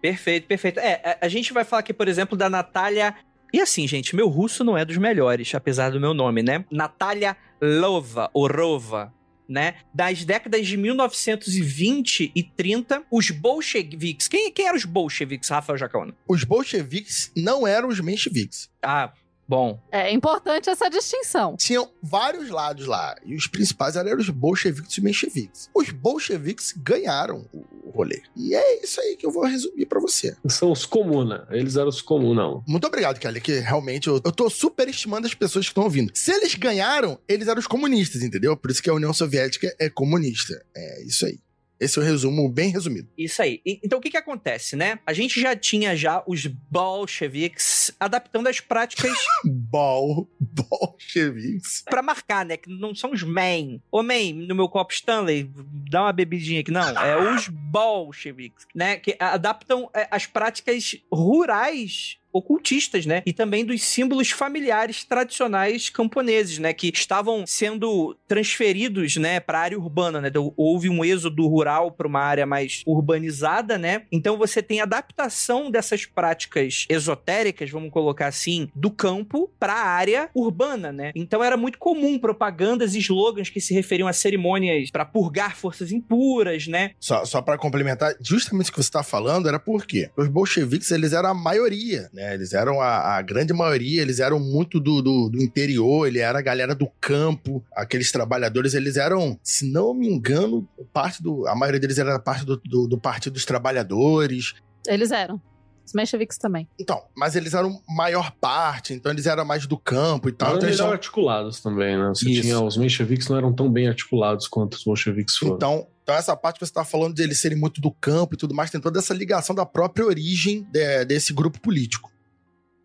Perfeito, perfeito. É, a, a gente vai falar aqui, por exemplo, da Natália. E assim, gente, meu russo não é dos melhores, apesar do meu nome, né? Natália Lova, ou Rova, né? Das décadas de 1920 e 30, os bolcheviques. Quem, quem eram os bolcheviques, Rafael Jacona?
Os bolcheviques não eram os mencheviques.
Ah, bom.
É importante essa distinção.
Tinham vários lados lá. E os principais eram os bolcheviques e os mencheviques. Os bolcheviques ganharam o rolê. E é isso aí que eu vou resumir pra você.
São os comuna. Eles eram os comunão.
Muito obrigado, Kelly, que realmente eu, eu tô superestimando as pessoas que estão ouvindo. Se eles ganharam, eles eram os comunistas, entendeu? Por isso que a União Soviética é comunista. É isso aí. Esse é o resumo bem resumido.
Isso aí. E- Então o que que acontece, né? A gente já tinha já os bolcheviques adaptando as práticas
Bol, bolcheviques.
pra marcar, né? Que não são os men. Ô men, no meu copo Stanley, dá uma bebidinha aqui. Não, é os bolcheviques, né? Que adaptam é, as práticas rurais ocultistas, né? E também dos símbolos familiares tradicionais camponeses, né? Que estavam sendo transferidos, né, para a área urbana, né? Então, houve um êxodo rural para uma área mais urbanizada, né? Então você tem adaptação dessas práticas esotéricas, vamos colocar assim, do campo para a área urbana, né? Então era muito comum propagandas e slogans que se referiam a cerimônias para purgar forças impuras, né?
Só, só para complementar, justamente o que você tá falando era por quê? Os bolcheviques, eles eram a maioria, né? Eles eram a, a grande maioria, eles eram muito do, do, do interior, ele era a galera do campo, aqueles trabalhadores, eles eram, se não me engano, parte do. A maioria deles era parte do, do, do Partido dos Trabalhadores.
Eles eram. Os mencheviques também.
Então, mas eles eram maior parte, então eles eram mais do campo e tal.
Eram
Então, eles são-
articulados também, né? Você
Isso.
tinha os mencheviques não eram tão bem articulados quanto os bolcheviques foram.
Então, então, essa parte que você tá falando de eles serem muito do campo e tudo mais, tem toda essa ligação da própria origem de- desse grupo político.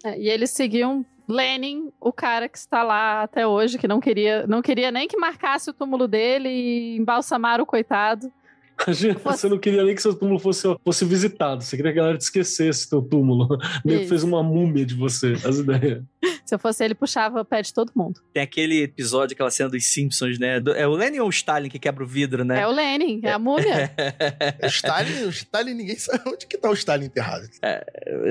É, e eles seguiam Lenin, o cara que está lá até hoje, que não queria, não queria nem que marcasse o túmulo dele e embalsamaram o coitado.
Imagina, Você não queria nem que seu túmulo fosse, fosse visitado. Você queria que a galera te esquecesse teu túmulo. Meio que
Isso.
fez uma múmia de você. As ideias.
Se eu fosse ele, puxava o pé de todo mundo.
Tem aquele episódio, aquela cena dos Simpsons, né? É o Lenin ou o Stalin que quebra o vidro, né?
É o Lenin, é a múmia.
O Stalin, o Stalin, ninguém sabe onde que tá o Stalin enterrado.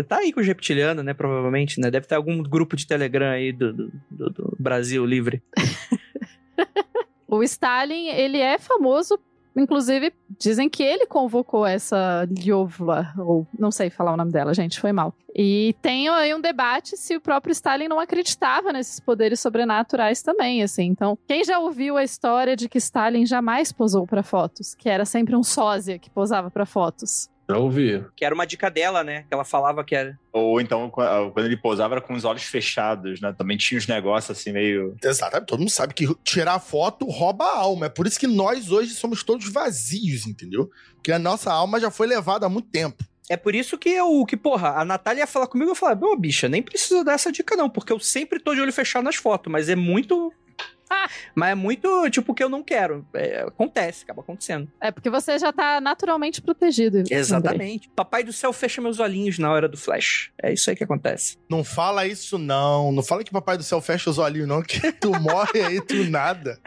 Tá aí com os reptilianos, né? Provavelmente, né? Deve ter algum grupo de Telegram aí do, do- do- do Brasil livre.
O Stalin, ele é famoso, inclusive, dizem que ele convocou essa Lyovla, ou não sei falar o nome dela, gente, foi mal. E tem aí um debate se o próprio Stalin não acreditava nesses poderes sobrenaturais também, assim. Então, quem já ouviu a história de que Stalin jamais posou para fotos, que era sempre um sósia que posava para fotos?
Já ouvi.
Que era uma dica dela, né? Que ela falava que era.
Ou então, qu- quando ele posava, era com os olhos fechados, né? Também tinha uns negócios assim meio.
Exato, todo mundo sabe que tirar foto rouba a alma. É por isso que nós hoje somos todos vazios, entendeu? Porque a nossa alma já foi levada há muito tempo.
É por isso que eu, que, porra, a Natália ia falar comigo, eu falava, ô, bicha, nem precisa dessa dica não, porque eu sempre tô de olho fechado nas fotos, mas é muito... mas é muito, tipo, que eu não quero. É, acontece, acaba acontecendo.
É porque você já tá naturalmente protegido. Andrei.
Exatamente. Papai do céu fecha meus olhinhos na hora do flash. É isso aí que acontece.
Não fala isso, não. Não fala que Papai do Céu fecha os olhinhos, não, que tu morre aí, tu nada.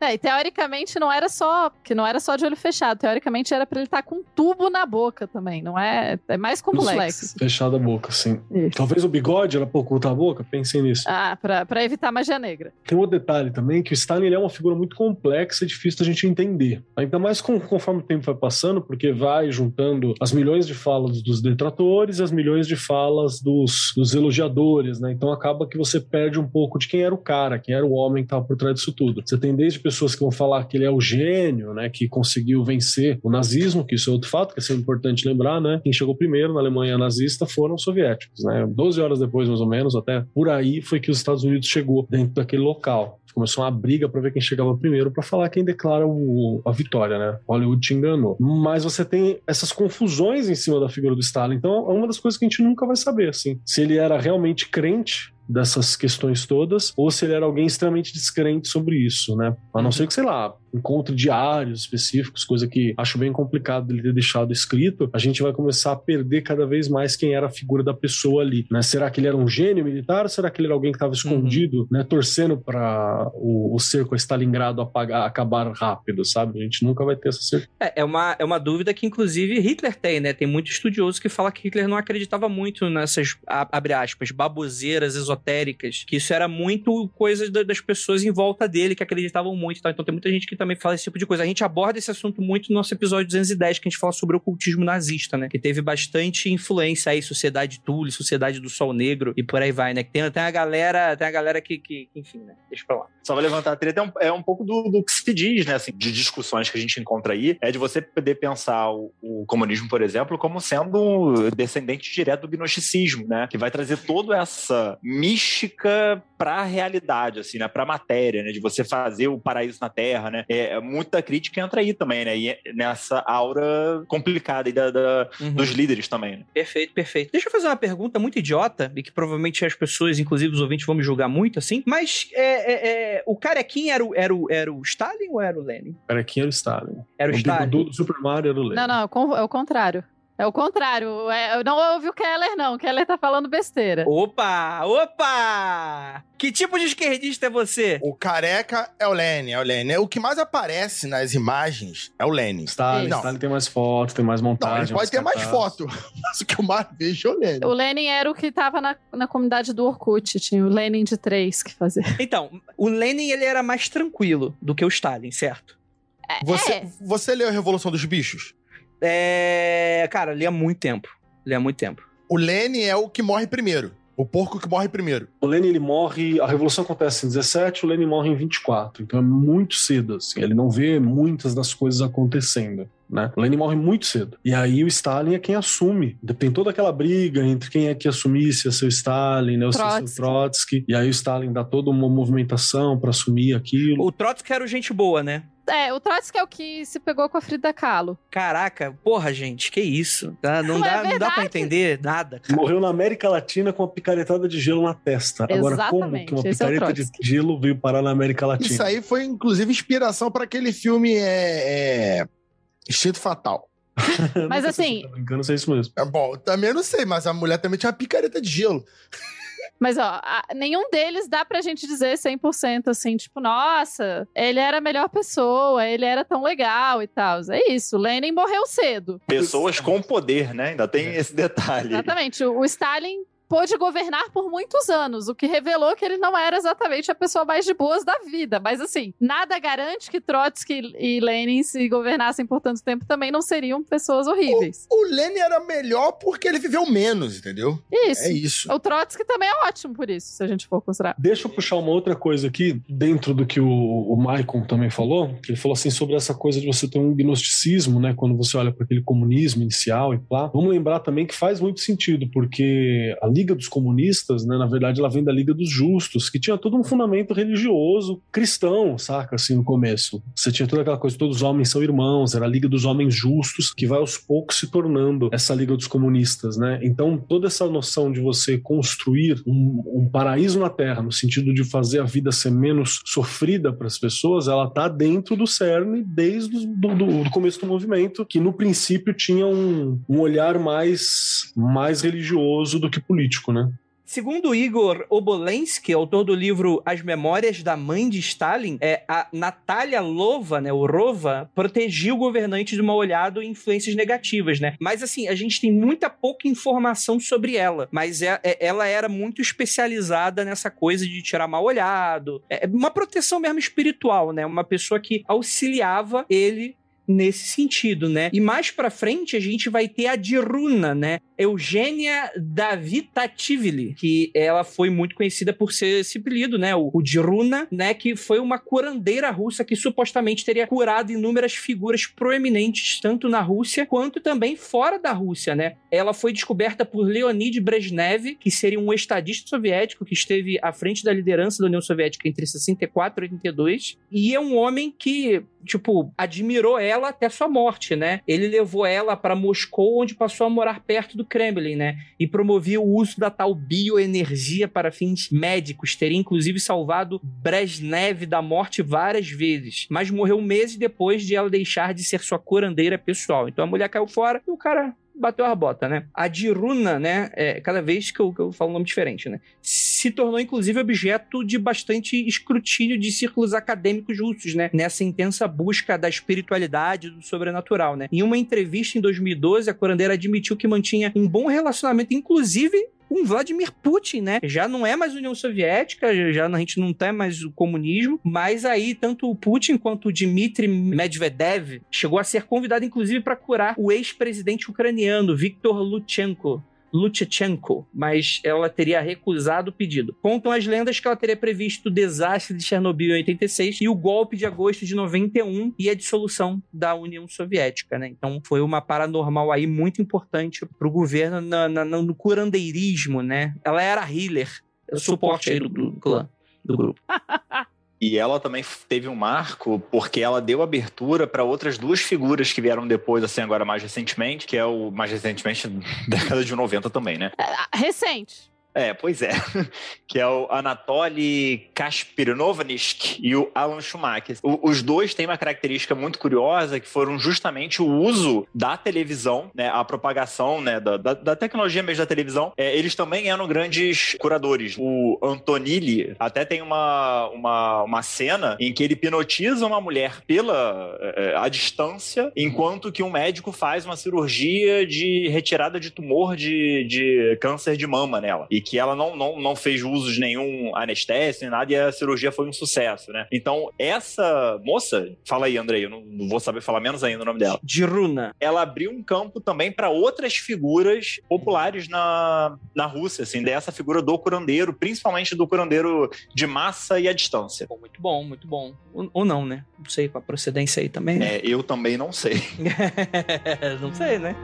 É, e teoricamente não era só que não era só de olho fechado, teoricamente era pra ele estar com um tubo na boca também, não é? É mais complexo.
Fechada a boca, sim.
Isso.
Talvez o bigode era pra ocultar a boca, pensem nisso.
Ah, pra, pra evitar magia negra.
Tem outro detalhe também, que o Stalin é uma figura muito complexa e difícil da gente entender. Ainda mais com- conforme o tempo vai passando, porque vai juntando as milhões de falas dos detratores e as milhões de falas dos, dos elogiadores, né? Então acaba que você perde um pouco de quem era o cara, quem era o homem que estava por trás disso tudo. Você tem desde pessoas que vão falar que ele é o gênio, né? Que conseguiu vencer o nazismo, que isso é outro fato, que é sempre importante lembrar, né? Quem chegou primeiro na Alemanha nazista foram os soviéticos, né? 12 horas depois, mais ou menos, até por aí, foi que os Estados Unidos chegou dentro daquele local. Começou uma briga para ver quem chegava primeiro para falar quem declara o, a vitória, né? Hollywood te enganou. Mas você tem essas confusões em cima da figura do Stalin. Então, é uma das coisas que a gente nunca vai saber, assim. Se ele era realmente crente dessas questões todas, ou se ele era alguém extremamente descrente sobre isso, né? A não ser que, sei lá, encontre diários específicos, coisa que acho bem complicado dele ter deixado escrito, a gente vai começar a perder cada vez mais quem era a figura da pessoa ali, né? Será que ele era um gênio militar ou será que ele era alguém que estava escondido, uhum. né? Torcendo para o, o cerco a Stalingrado apagar, acabar rápido, sabe? A gente nunca vai ter essa certeza.
É, é, uma, é uma dúvida que, inclusive, Hitler tem, né? Tem muito estudioso que fala que Hitler não acreditava muito nessas, abre aspas, baboseiras esotéricas, que isso era muito coisa das pessoas em volta dele que acreditavam muito, tá? Então tem muita gente que também fala esse tipo de coisa. A gente aborda esse assunto muito no nosso episódio 210, que a gente fala sobre o ocultismo nazista, né? Que teve bastante influência aí, Sociedade Tule, Sociedade do Sol Negro e por aí vai, né? Que tem, tem a galera, tem a galera que, que, enfim, né? Deixa pra lá.
Só vai levantar a treta é um, é um pouco do, do, que se diz, né? Assim, de discussões que a gente encontra aí, é de você poder pensar o, o comunismo, por exemplo, como sendo descendente direto do gnosticismo, né? Que vai trazer toda essa mística para a realidade, assim, né? Para a matéria, né? De você fazer o paraíso na Terra, né? É, muita crítica entra aí também, né? E nessa aura complicada aí da, da uhum. dos líderes também. Né?
Perfeito, perfeito. Deixa eu fazer uma pergunta muito idiota e que provavelmente as pessoas, inclusive os ouvintes, vão me julgar muito, assim. Mas é, é, é, o carequinha era o, era, o, era o Stalin ou era o Lenin?
O carequinha era o Stalin.
Era o, o Stalin.
Do, do Super Mario era o Lenin.
Não, não, é o contrário. É o contrário. É, não ouvi o Keller, não. O Keller tá falando besteira.
Opa! Opa! Que tipo de esquerdista é você?
O careca é o Lenin, é o Lenin. O que mais aparece nas imagens é o Lenin.
Stalin, não. Stalin tem mais foto, tem mais montagem. Não,
ele pode ter mais foto, mas o que eu mais vejo é o Lenin.
O Lenin era o que tava na, na comunidade do Orkut, tinha o Lenin de três que fazia.
Então, o Lenin ele era mais tranquilo do que o Stalin, certo?
É, você, é. você leu a Revolução dos Bichos?
É. Cara, li há muito tempo. Li há muito tempo.
O Lenny é o que morre primeiro. O porco que morre primeiro.
O Lenny ele morre. A revolução acontece em 17, o Lenny morre em 24. Então é muito cedo, assim. Ele não vê muitas das coisas acontecendo. Né? O Lenin morre muito cedo. E aí o Stalin é quem assume. Tem toda aquela briga entre quem é que assumisse, se é o Stalin, né, o Trotsky. Trotsky. E aí o Stalin dá toda uma movimentação para assumir aquilo.
O Trotsky era o gente boa, né?
É, o Trotsky é o que se pegou com a Frida Kahlo.
Caraca, porra, gente, que isso? Tá? Não, não, é dá, é não dá pra entender nada.
Cara. Morreu na América Latina com uma picaretada de gelo na testa. Exatamente, Agora, como que uma é picareta é de gelo veio parar na América Latina?
Isso aí foi, inclusive, inspiração para aquele filme é, é... Instinto Fatal.
mas assim.
Tá brincando, sei isso mesmo.
É, bom, também não sei, mas a mulher também tinha uma picareta de gelo.
Mas, ó, a, nenhum deles dá pra gente dizer 100% assim, tipo, nossa, ele era a melhor pessoa, ele era tão legal e tal. É isso, Lenin morreu cedo.
Pessoas com poder, né? Ainda tem esse detalhe.
Exatamente. O, o Stalin pôde governar por muitos anos, o que revelou que ele não era exatamente a pessoa mais de boas da vida. Mas assim, nada garante que Trotsky e Lenin, se governassem por tanto tempo, também não seriam pessoas horríveis.
O, o Lenin era melhor porque ele viveu menos, entendeu?
Isso.
É isso.
O Trotsky também é ótimo por isso, se a gente for considerar.
Deixa eu puxar uma outra coisa aqui, dentro do que o, o Maicon também falou, que ele falou assim sobre essa coisa de você ter um gnosticismo, né, quando você olha para aquele comunismo inicial e plá. Vamos lembrar também que faz muito sentido, porque a Liga dos Comunistas, né, na verdade, ela vem da Liga dos Justos, que tinha todo um fundamento religioso cristão, saca? Assim, no começo. Você tinha toda aquela coisa, todos os homens são irmãos, era a Liga dos Homens Justos, que vai aos poucos se tornando essa Liga dos Comunistas, né? Então, toda essa noção de você construir um, um paraíso na Terra, no sentido de fazer a vida ser menos sofrida para as pessoas, ela tá dentro do cerne desde o do, do, do, começo do movimento, que no princípio tinha um, um olhar mais, mais religioso do que político político, né?
Segundo Igor Obolensky, autor do livro As Memórias da Mãe de Stalin, é, a Natália Lova, né, o Rova, protegia o governante de mal olhado e influências negativas, né? Mas assim, a gente tem muita pouca informação sobre ela, mas é, é, ela era muito especializada nessa coisa de tirar mal olhado, é, é uma proteção mesmo espiritual, né? Uma pessoa que auxiliava ele nesse sentido, né? E mais pra frente a gente vai ter a Diruna, né? Eugênia Davitativili, que ela foi muito conhecida por ser esse apelido, né? O, o Diruna, né? Que foi uma curandeira russa que supostamente teria curado inúmeras figuras proeminentes, tanto na Rússia quanto também fora da Rússia, né? Ela foi descoberta por Leonid Brezhnev, que seria um estadista soviético que esteve à frente da liderança da União Soviética entre 64 e 82, e é um homem que tipo, admirou ela até sua morte, né? Ele levou ela para Moscou, onde passou a morar perto do Kremlin, né? E promovia o uso da tal bioenergia para fins médicos. Teria inclusive salvado Brezhnev da morte várias vezes, mas morreu meses depois de ela deixar de ser sua curandeira pessoal. Então a mulher caiu fora e o cara bateu a bota, né? A Diruna, né? É, cada vez que eu, que eu falo um nome diferente, né? Se tornou, inclusive, objeto de bastante escrutínio de círculos acadêmicos russos, né? Nessa intensa busca da espiritualidade do sobrenatural, né? Em uma entrevista em 2012, a curandeira admitiu que mantinha um bom relacionamento, inclusive com Vladimir Putin, né? Já não é mais União Soviética, já a gente não tem mais o comunismo, mas aí tanto o Putin quanto o Dmitry Medvedev chegou a ser convidado inclusive para curar o ex-presidente ucraniano Viktor Lutchenko Lutchenko, mas ela teria recusado o pedido. Contam as lendas que ela teria previsto o desastre de Chernobyl em 86 e o golpe de agosto de 91 e a dissolução da União Soviética, né? Então foi uma paranormal aí muito importante para o governo na, na, no curandeirismo, né? Ela era healer, suporte aí do, do clã, do grupo.
E ela também teve um marco porque ela deu abertura para outras duas figuras que vieram depois, assim, agora mais recentemente, que é o mais recentemente, década de 90 também, né?
É, recente.
É, pois é. que é o Anatoly Kasperinovnik e o Alan Schumacher. O, os dois têm uma característica muito curiosa que foram justamente o uso da televisão, né, a propagação né, da, da, da tecnologia mesmo da televisão. É, eles também eram grandes curadores. O Antonilli até tem uma, uma, uma cena em que ele hipnotiza uma mulher pela é, a distância, enquanto que um médico faz uma cirurgia de retirada de tumor de, de câncer de mama nela. E que ela não, não, não fez uso de nenhum anestésico nem nada e a cirurgia foi um sucesso, né? Então, essa moça, fala aí, Andrei, eu não, não vou saber falar menos ainda o nome dela.
Diruna.
Ela abriu um campo também para outras figuras populares na, na Rússia, assim, dessa figura do curandeiro, principalmente do curandeiro de massa e à distância.
Muito bom, muito bom. Ou, ou não, né? Não sei com a procedência aí também.
Né? É, eu também não sei.
não sei, né?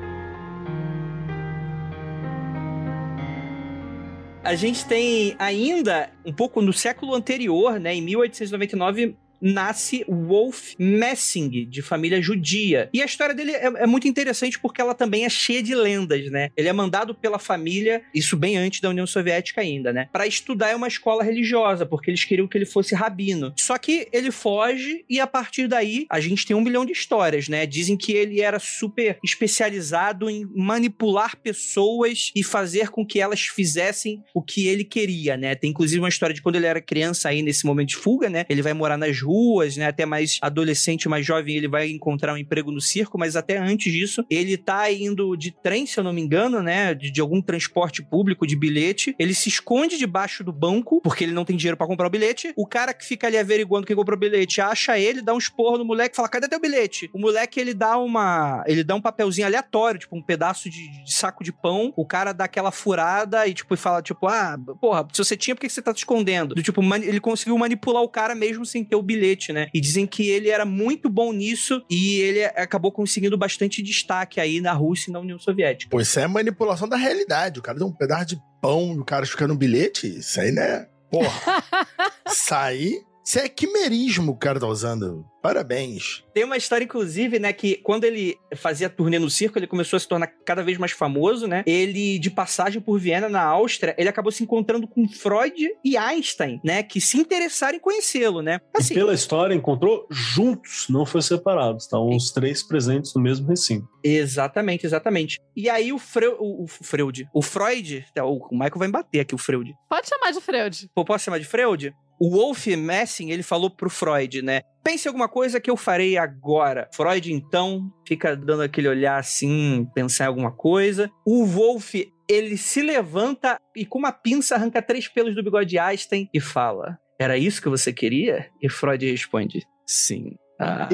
A gente tem ainda um pouco no século anterior, né, em 1899, nasce Wolf Messing, de família judia. E a história dele é, é, muito interessante porque ela também é cheia de lendas, né? Ele é mandado pela família, isso bem antes da União Soviética ainda, né? Para estudar em uma escola religiosa, porque eles queriam que ele fosse rabino. Só que ele foge e a partir daí a gente tem um milhão de histórias, né? Dizem que ele era super especializado em manipular pessoas e fazer com que elas fizessem o que ele queria, né? Tem inclusive uma história de quando ele era criança aí nesse momento de fuga, né? Ele vai morar nas ruas ruas, né? Até mais adolescente, mais jovem, ele vai encontrar um emprego no circo, mas até antes disso, ele tá indo de trem, se eu não me engano, né? De, de algum transporte público, de bilhete. Ele se esconde debaixo do banco, porque ele não tem dinheiro para comprar o bilhete. O cara que fica ali averiguando quem comprou o bilhete acha ele, dá um esporro no moleque, fala: cadê teu bilhete? O moleque, ele dá uma. Ele dá um papelzinho aleatório, tipo um pedaço de, de saco de pão. O cara dá aquela furada e, tipo, fala, tipo, ah, porra, se você tinha, por que você tá te escondendo? Do, tipo, ele conseguiu manipular o cara mesmo sem ter o bilhete bilhete, né? E dizem que ele era muito bom nisso e ele acabou conseguindo bastante destaque aí na Rússia e na União Soviética.
Pô, isso é manipulação da realidade. O cara deu um pedaço de pão e o cara fica no bilhete. Isso aí, né? Porra. Sair. Isso é quimerismo que o cara tá usando. Parabéns.
Tem uma história, inclusive, né, que quando ele fazia turnê no circo, ele começou a se tornar cada vez mais famoso, né? Ele, de passagem por Viena, na Áustria, ele acabou se encontrando com Freud e Einstein, né? Que se interessaram em conhecê-lo, né?
Assim, e pela história, encontrou juntos, não foi separados. Estavam tá? os três presentes no mesmo recinto.
Exatamente, exatamente. E aí o, Fre o, o Freud, o Freud, tá, o Michael vai bater aqui, o Freud.
Pode chamar de Freud.
Pô, posso chamar de Freud? O Wolf Messing, ele falou pro Freud, né? Pense alguma coisa que eu farei agora. Freud, então, fica dando aquele olhar assim, pensar em alguma coisa. O Wolf, ele se levanta e com uma pinça arranca três pelos do bigode de Einstein e fala: Era isso que você queria? E Freud responde: Sim.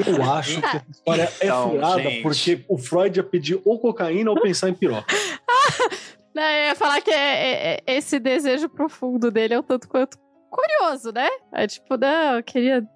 Eu acho que a história é
Então,
furada
gente.
porque o Freud ia pedir ou cocaína ou pensar em piroca.
Não, eu ia falar que é- é- é- esse desejo profundo dele é o tanto quanto curioso, né? É tipo, não, eu queria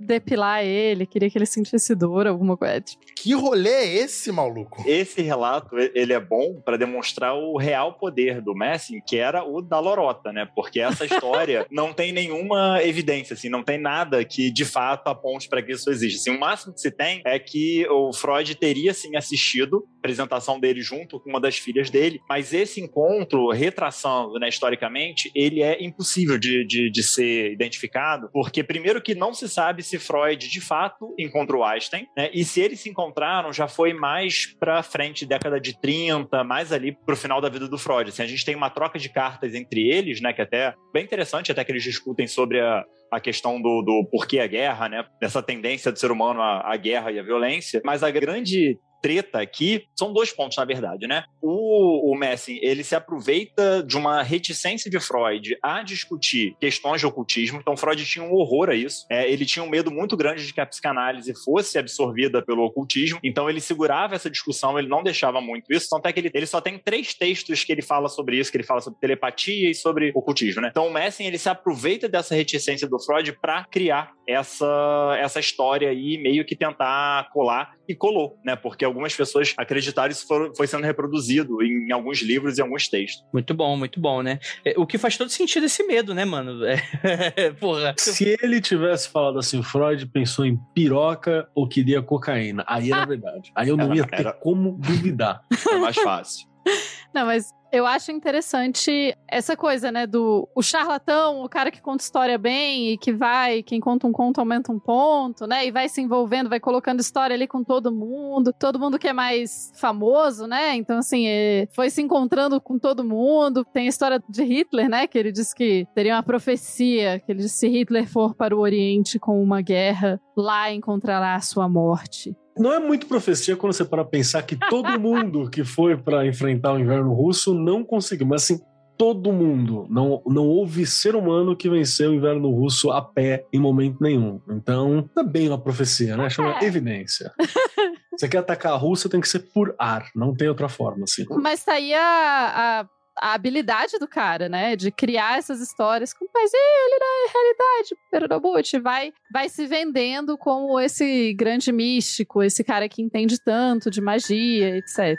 depilar ele, queria que ele sentisse dor, alguma coisa. Tipo,
Que rolê é esse, maluco?
Esse relato, ele é bom para demonstrar o real poder do Messing, que era o da lorota, né? Porque essa história não tem nenhuma evidência, assim, não tem nada que de fato aponte para que isso existe. Assim, o máximo que se tem é que o Freud teria sim assistido a apresentação dele junto com uma das filhas dele, mas esse encontro, retraçando, né, historicamente, ele é impossível de, de, de ser identificado, porque primeiro que não se sabe se Freud de fato encontrou Einstein, né? E se eles se encontraram, já foi mais pra frente, década de 30, mais ali pro final da vida do Freud. Assim, a gente tem uma troca de cartas entre eles, né? Que até é bem interessante, até que eles discutem sobre a, a questão do, do porquê a guerra, né? Dessa tendência do ser humano à, à guerra e à violência. Mas a grande treta aqui são dois pontos, na verdade, né? O, o Messing, ele se aproveita de uma reticência de Freud a discutir questões de ocultismo. Então, Freud tinha um horror a isso. É, ele tinha um medo muito grande de que a psicanálise fosse absorvida pelo ocultismo. Então, ele segurava essa discussão, ele não deixava muito isso. Tanto é que ele, ele só tem três textos que ele fala sobre isso, que ele fala sobre telepatia e sobre ocultismo, né? Então, o Messing, ele se aproveita dessa reticência do Freud para criar essa, essa história aí, meio que tentar colar e colou, né? Porque algumas pessoas acreditaram que isso foi, foi sendo reproduzido em alguns livros e alguns textos.
Muito bom, muito bom, né? É, O que faz todo sentido esse medo, né, mano? É, porra.
Se ele tivesse falado assim, o Freud pensou em piroca ou queria cocaína, aí era verdade. Aí eu não
Era-
ia ter
era-
como duvidar.
É mais fácil.
Não, mas eu acho interessante essa coisa, né, do o charlatão, o cara que conta história bem e que vai, quem conta um conto aumenta um ponto, né, e vai se envolvendo, vai colocando história ali com todo mundo, todo mundo que é mais famoso, né, então assim, é, foi se encontrando com todo mundo. Tem a história de Hitler, né, que ele disse que teria uma profecia, que ele disse se Hitler for para o Oriente com uma guerra, lá encontrará a sua morte.
Não é muito profecia quando você para pensar que todo mundo que foi para enfrentar o inverno russo não conseguiu, mas assim, todo mundo. Não, não houve ser humano que venceu o inverno russo a pé em momento nenhum. Então, não é bem uma profecia, né? Chama
É.
evidência. Você quer atacar a Rússia, tem que ser por ar, não tem outra forma, assim.
Mas tá aí a, a, a habilidade do cara, né? De criar essas histórias com mas ele na realidade, Peronobuti, vai, vai se vendendo como esse grande místico, esse cara que entende tanto de magia, etc.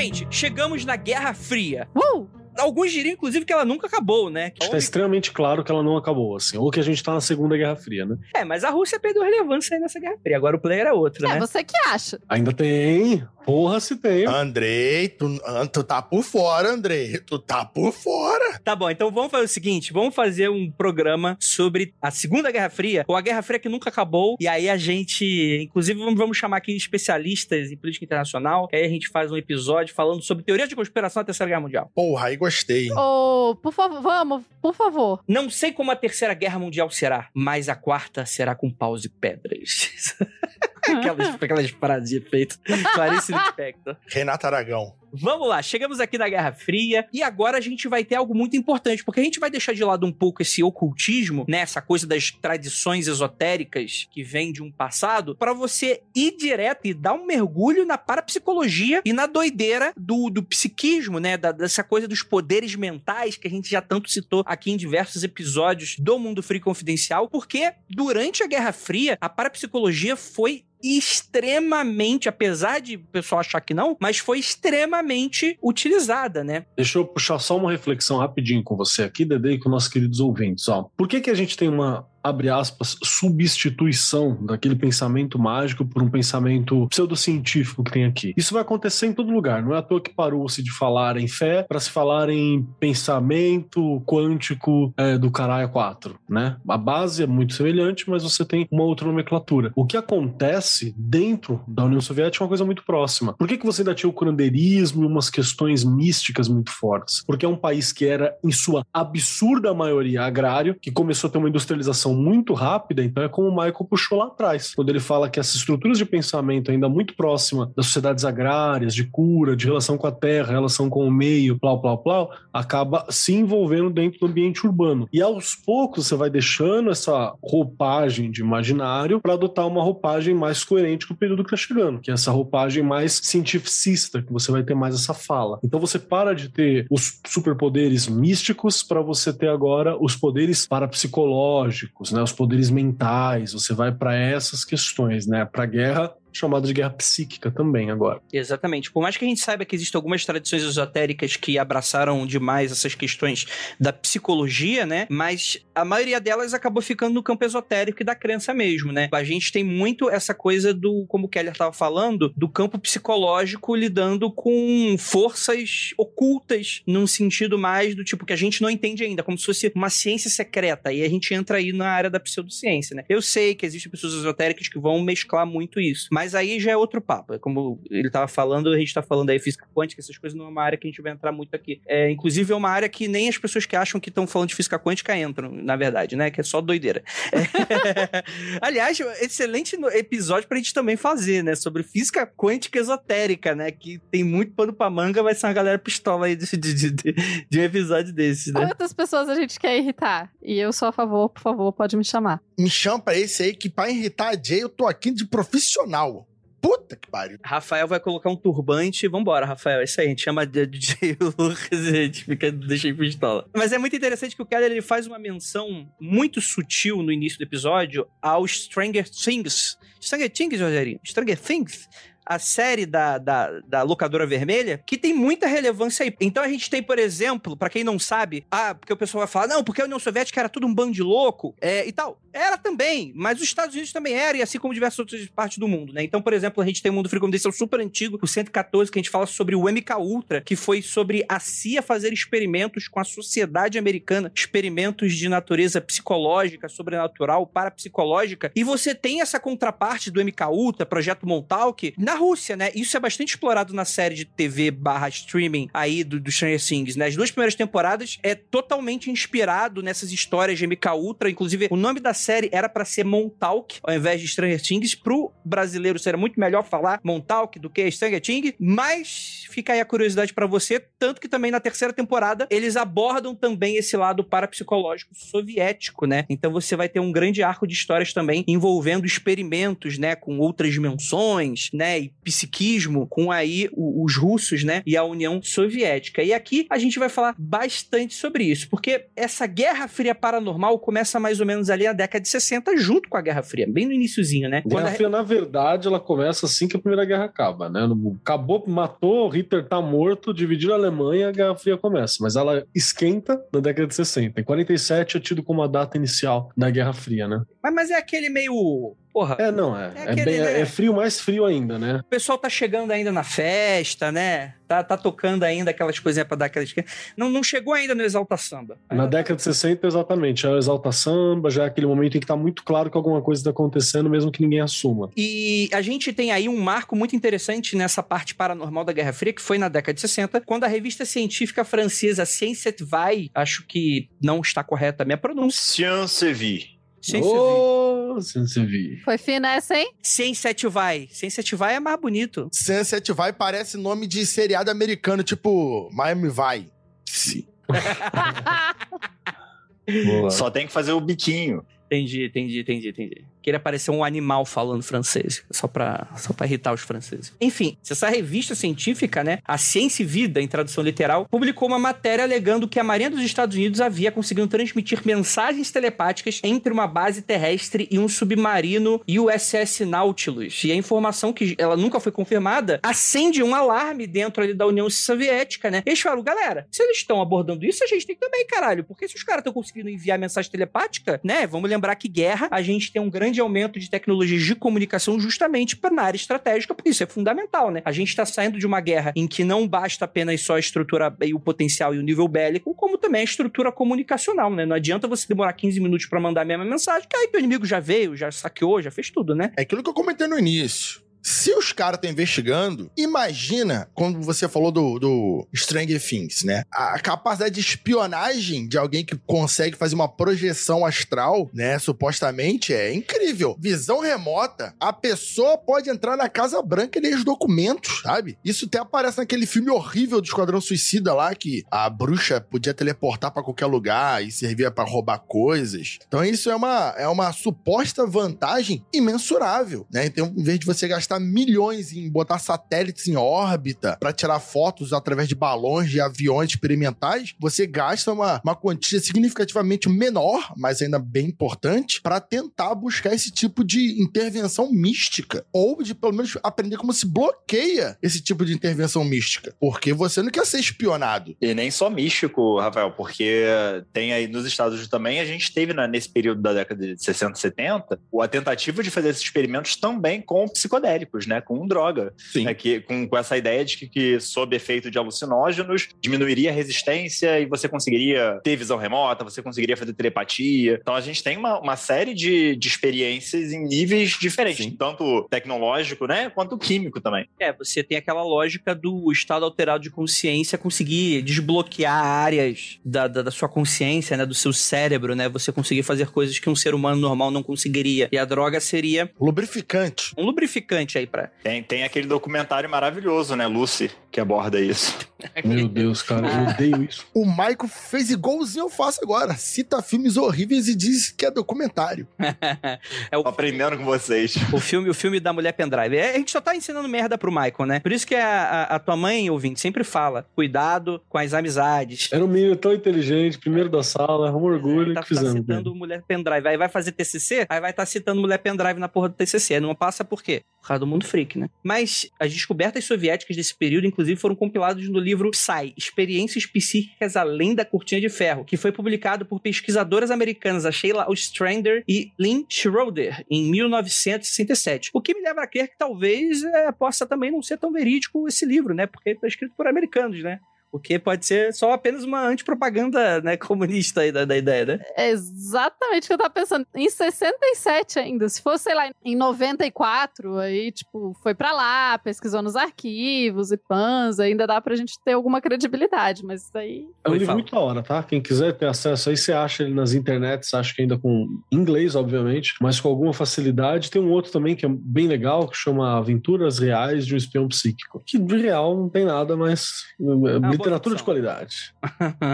Gente, chegamos na Guerra Fria.
Uh!
Alguns diriam, inclusive, que ela nunca acabou, né?
Está extremamente claro que ela não acabou, assim. Ou que a gente tá na Segunda Guerra Fria, né?
É, mas a Rússia perdeu relevância aí nessa Guerra Fria. Agora o player é outro,
É
né?
você que acha.
Ainda tem. Porra, se tem.
Andrei, tu, tu tá por fora, Andrei. Tu tá por fora.
Tá bom, então vamos fazer o seguinte: vamos fazer um programa sobre a Segunda Guerra Fria, ou a Guerra Fria que nunca acabou. E aí a gente, inclusive, vamos, chamar aqui especialistas em política internacional. Que aí a gente faz um episódio falando sobre teoria de conspiração da Terceira Guerra Mundial.
Porra, aí gostei.
Ô, por favor, vamos, por favor.
Não sei como a Terceira Guerra Mundial será, mas a quarta será com paus e pedras. aquelas, aquelas frases de efeito. Clarice Lispector.
Renato Aragão.
Vamos lá, chegamos aqui na Guerra Fria e agora a gente vai ter algo muito importante, porque a gente vai deixar de lado um pouco esse ocultismo, né, essa coisa das tradições esotéricas que vem de um passado, pra você ir direto e dar um mergulho na parapsicologia e na doideira do, do psiquismo, né, da- dessa coisa dos poderes mentais que a gente já tanto citou aqui em diversos episódios do Mundo Free Confidencial, porque durante a Guerra Fria a parapsicologia foi extremamente, apesar de o pessoal achar que não, mas foi extremamente utilizada, né?
Deixa eu puxar só uma reflexão rapidinho com você aqui, Dede, e com nossos queridos ouvintes. Ó, por que, que a gente tem uma abre aspas, substituição daquele pensamento mágico por um pensamento pseudocientífico que tem aqui. Isso vai acontecer em todo lugar. Não é à toa que parou-se de falar em fé para se falar em pensamento quântico é, do caralho 4, né? A base é muito semelhante, mas você tem uma outra nomenclatura. O que acontece dentro da União Soviética é uma coisa muito próxima. Por que, que você ainda tinha o curandeirismo e umas questões místicas muito fortes? Porque é um país que era, em sua absurda maioria, agrário, que começou a ter uma industrialização muito rápida, então é como o Michael puxou lá atrás, quando ele fala que essas estruturas de pensamento ainda muito próxima das sociedades agrárias, de cura, de relação com a terra, relação com o meio, plau, plau, plau, acaba se envolvendo dentro do ambiente urbano. E aos poucos você vai deixando essa roupagem de imaginário para adotar uma roupagem mais coerente com o período que está chegando, que é essa roupagem mais cientificista, que você vai ter mais essa fala. Então você para de ter os superpoderes místicos para você ter agora os poderes parapsicológicos, né, os poderes mentais, você vai para essas questões, né, para a guerra chamada de guerra psíquica também agora.
Exatamente. Por mais que a gente saiba que existem algumas tradições esotéricas que abraçaram demais essas questões da psicologia, né? Mas a maioria delas acabou ficando no campo esotérico e da crença mesmo, né? A gente tem muito essa coisa do, como o Keller estava falando, do campo psicológico lidando com forças ocultas num sentido mais do tipo que a gente não entende ainda, como se fosse uma ciência secreta. E a gente entra aí na área da pseudociência, né? Eu sei que existem pessoas esotéricas que vão mesclar muito isso, mas aí já é outro papo. É como ele estava falando, a gente está falando aí física quântica, essas coisas não é uma área que a gente vai entrar muito aqui. É, inclusive, é uma área que nem as pessoas que acham que estão falando de física quântica entram, na verdade, né? Que é só doideira. É... Aliás, excelente episódio pra gente também fazer, né? Sobre física quântica esotérica, né? Que tem muito pano pra manga, vai ser uma galera pistola aí de, de, de, de um episódio desse, né?
Quantas pessoas a gente quer irritar? E eu sou a favor, por favor, pode me chamar.
Me chama pra esse aí que pra irritar a Jay eu tô aqui de profissional. Puta que pariu.
Rafael vai colocar um turbante. Vambora, Rafael. É isso aí. A gente chama de DJ Lucas e a gente fica, deixa em pistola. Mas é muito interessante que o Keller ele faz uma menção muito sutil no início do episódio ao Stranger Things. Stranger Things, Rogerinho? Stranger Things? A série da, da, da locadora vermelha, que tem muita relevância aí. Então a gente tem, por exemplo, para quem não sabe, ah, porque o pessoal vai falar, não, porque a União Soviética era tudo um bando de louco, é, e tal. Era também, mas os Estados Unidos também era, e assim como diversas outras partes do mundo, né? Então, por exemplo, a gente tem o Mundo desse é um super antigo, o 114, que a gente fala sobre o MK Ultra, que foi sobre a CIA fazer experimentos com a sociedade americana, experimentos de natureza psicológica, sobrenatural, parapsicológica, e você tem essa contraparte do MK Ultra, Projeto Montauk, na Rússia, né? Isso é bastante explorado na série de TV barra streaming aí do, do Stranger Things, né? As duas primeiras temporadas é totalmente inspirado nessas histórias de MK Ultra, inclusive o nome da série era para ser Montauk, ao invés de Stranger Things, pro brasileiro seria muito melhor falar Montauk do que Stranger Things, mas fica aí a curiosidade para você, tanto que também na terceira temporada eles abordam também esse lado parapsicológico soviético, né? Então você vai ter um grande arco de histórias também envolvendo experimentos, né, com outras dimensões, né, e psiquismo com aí os russos, né, e a União Soviética. E aqui a gente vai falar bastante sobre isso, porque essa Guerra Fria paranormal começa mais ou menos ali na década de 60, junto com a Guerra Fria, bem no iníciozinho, né?
Guerra Fria, na verdade, ela começa assim que a Primeira Guerra acaba, né? Acabou, matou, Hitler tá morto, dividiu a Alemanha, a Guerra Fria começa. Mas ela esquenta na década de 60. Em 47 é tido como a data inicial da Guerra Fria, né?
Mas, mas é aquele meio porra.
É, não, é. É, aquele, bem, né? é, frio, mais frio ainda, né?
O pessoal tá chegando ainda na festa, né? Tá, tá tocando ainda aquelas coisinhas pra dar aquelas. Não, não chegou ainda no Exalta Samba.
Na década de 60, exatamente. É o Exalta Samba, já é aquele momento em que tá muito claro que alguma coisa tá acontecendo, mesmo que ninguém assuma.
E a gente tem aí um marco muito interessante nessa parte paranormal da Guerra Fria, que foi na década de 60, quando a revista científica francesa Science Vai, acho que não está correta a minha pronúncia.
Science Vie.
Oh, Sensei
Foi fina essa, hein?
Sensei Vai. Sensei Vai é mais bonito.
Sensei Vai parece nome de seriado americano, tipo Miami Vai.
Sim. Só tem que fazer o biquinho.
Entendi, entendi, entendi, entendi. Queria parecer um animal falando francês, só pra, só irritar os franceses. Enfim, essa revista científica, né, a Ciência e Vida, em tradução literal, publicou uma matéria alegando que a Marinha dos Estados Unidos havia conseguido transmitir mensagens telepáticas entre uma base terrestre e um submarino USS Nautilus. E a informação que ela nunca foi confirmada acende um alarme dentro ali da União Soviética, né? Eles falam, galera, se eles estão abordando isso, a gente tem também, caralho. Porque se os caras estão conseguindo enviar mensagem telepática, né? Vamos lembrar que guerra, a gente tem um grande aumento de tecnologias de comunicação justamente para na área estratégica, porque isso é fundamental, né? A gente está saindo de uma guerra em que não basta apenas só a estrutura e o potencial e o nível bélico, como também a estrutura comunicacional, né? Não adianta você demorar 15 minutos para mandar a mesma mensagem, que aí teu inimigo já veio, já saqueou, já fez tudo, né?
É aquilo que eu comentei no início. Se os caras estão investigando, imagina quando você falou do, do Stranger Things, né? A capacidade de espionagem de alguém que consegue fazer uma projeção astral, né? Supostamente é incrível. Visão remota, a pessoa pode entrar na Casa Branca e ler os documentos, sabe? Isso até aparece naquele filme horrível do Esquadrão Suicida lá, que a bruxa podia teleportar para qualquer lugar e servia para roubar coisas. Então isso é uma, é uma suposta vantagem imensurável, né? Então, em vez de você gastar milhões em botar satélites em órbita para tirar fotos através de balões de aviões experimentais, você gasta uma, uma quantia significativamente menor, mas ainda bem importante, para tentar buscar esse tipo de intervenção mística. Ou de pelo menos aprender como se bloqueia esse tipo de intervenção mística. Porque você não quer ser espionado.
E nem só místico, Rafael, porque tem aí nos Estados Unidos também, a gente teve né, nesse período da década de 60, 70, a tentativa de fazer esses experimentos também com psicodélicos, né? Com droga.
Sim.
É que, com, com essa ideia de que, que, sob efeito de alucinógenos, diminuiria a resistência e você conseguiria ter visão remota, você conseguiria fazer telepatia. Então a gente tem uma, uma série de, de experiências em níveis diferentes,
Sim.
tanto tecnológico, né? Quanto químico também.
É, você tem aquela lógica do estado alterado de consciência conseguir desbloquear áreas da, da, da, sua consciência, né? Do seu cérebro, né? Você conseguir fazer coisas que um ser humano normal não conseguiria. E a droga seria...
Lubrificante.
Um lubrificante aí pra...
Tem, tem aquele documentário maravilhoso, né? Lucy, que aborda isso.
Meu Deus, cara, eu odeio isso.
O Michael fez igualzinho eu faço agora. Cita filmes horríveis e diz que é documentário.
é o...
Tô aprendendo com vocês.
O filme, o filme da mulher pendrive. É, a gente só tá ensinando merda pro Michael, né? Por isso que a, a, a tua mãe, ouvinte, sempre fala: cuidado com as amizades.
Era um menino tão inteligente, primeiro da sala, um orgulho
é, tá,
que fizemos.
Tá citando mulher pendrive. Aí vai fazer TCC, aí vai estar tá citando mulher pendrive na porra do TCC. Não passa por quê? Causa do mundo freak, né? Mas as descobertas soviéticas desse período, inclusive, foram compiladas no livro Psy, Experiências Psíquicas Além da Cortina de Ferro, que foi publicado por pesquisadoras americanas, a Sheila Ostrander e Lynn Schroeder, em 1967. O que me leva a crer que talvez é, possa também não ser tão verídico esse livro, né? Porque foi escrito por americanos, né? Porque pode ser só apenas uma antipropaganda né, comunista aí da, da ideia, né?
É exatamente o que eu tava pensando. Em 67 ainda. Se fosse, sei lá, em 94, aí, tipo, foi pra lá, pesquisou nos arquivos e pans, ainda dá pra gente ter alguma credibilidade, mas isso aí.
É um livro muito da hora, tá? Quem quiser ter acesso aí, você acha ele nas internets, acho que ainda com inglês, obviamente, mas com alguma facilidade. Tem um outro também que é bem legal, que chama Aventuras Reais de um Espião Psíquico. Que de real não tem nada, mas. É literatura de qualidade.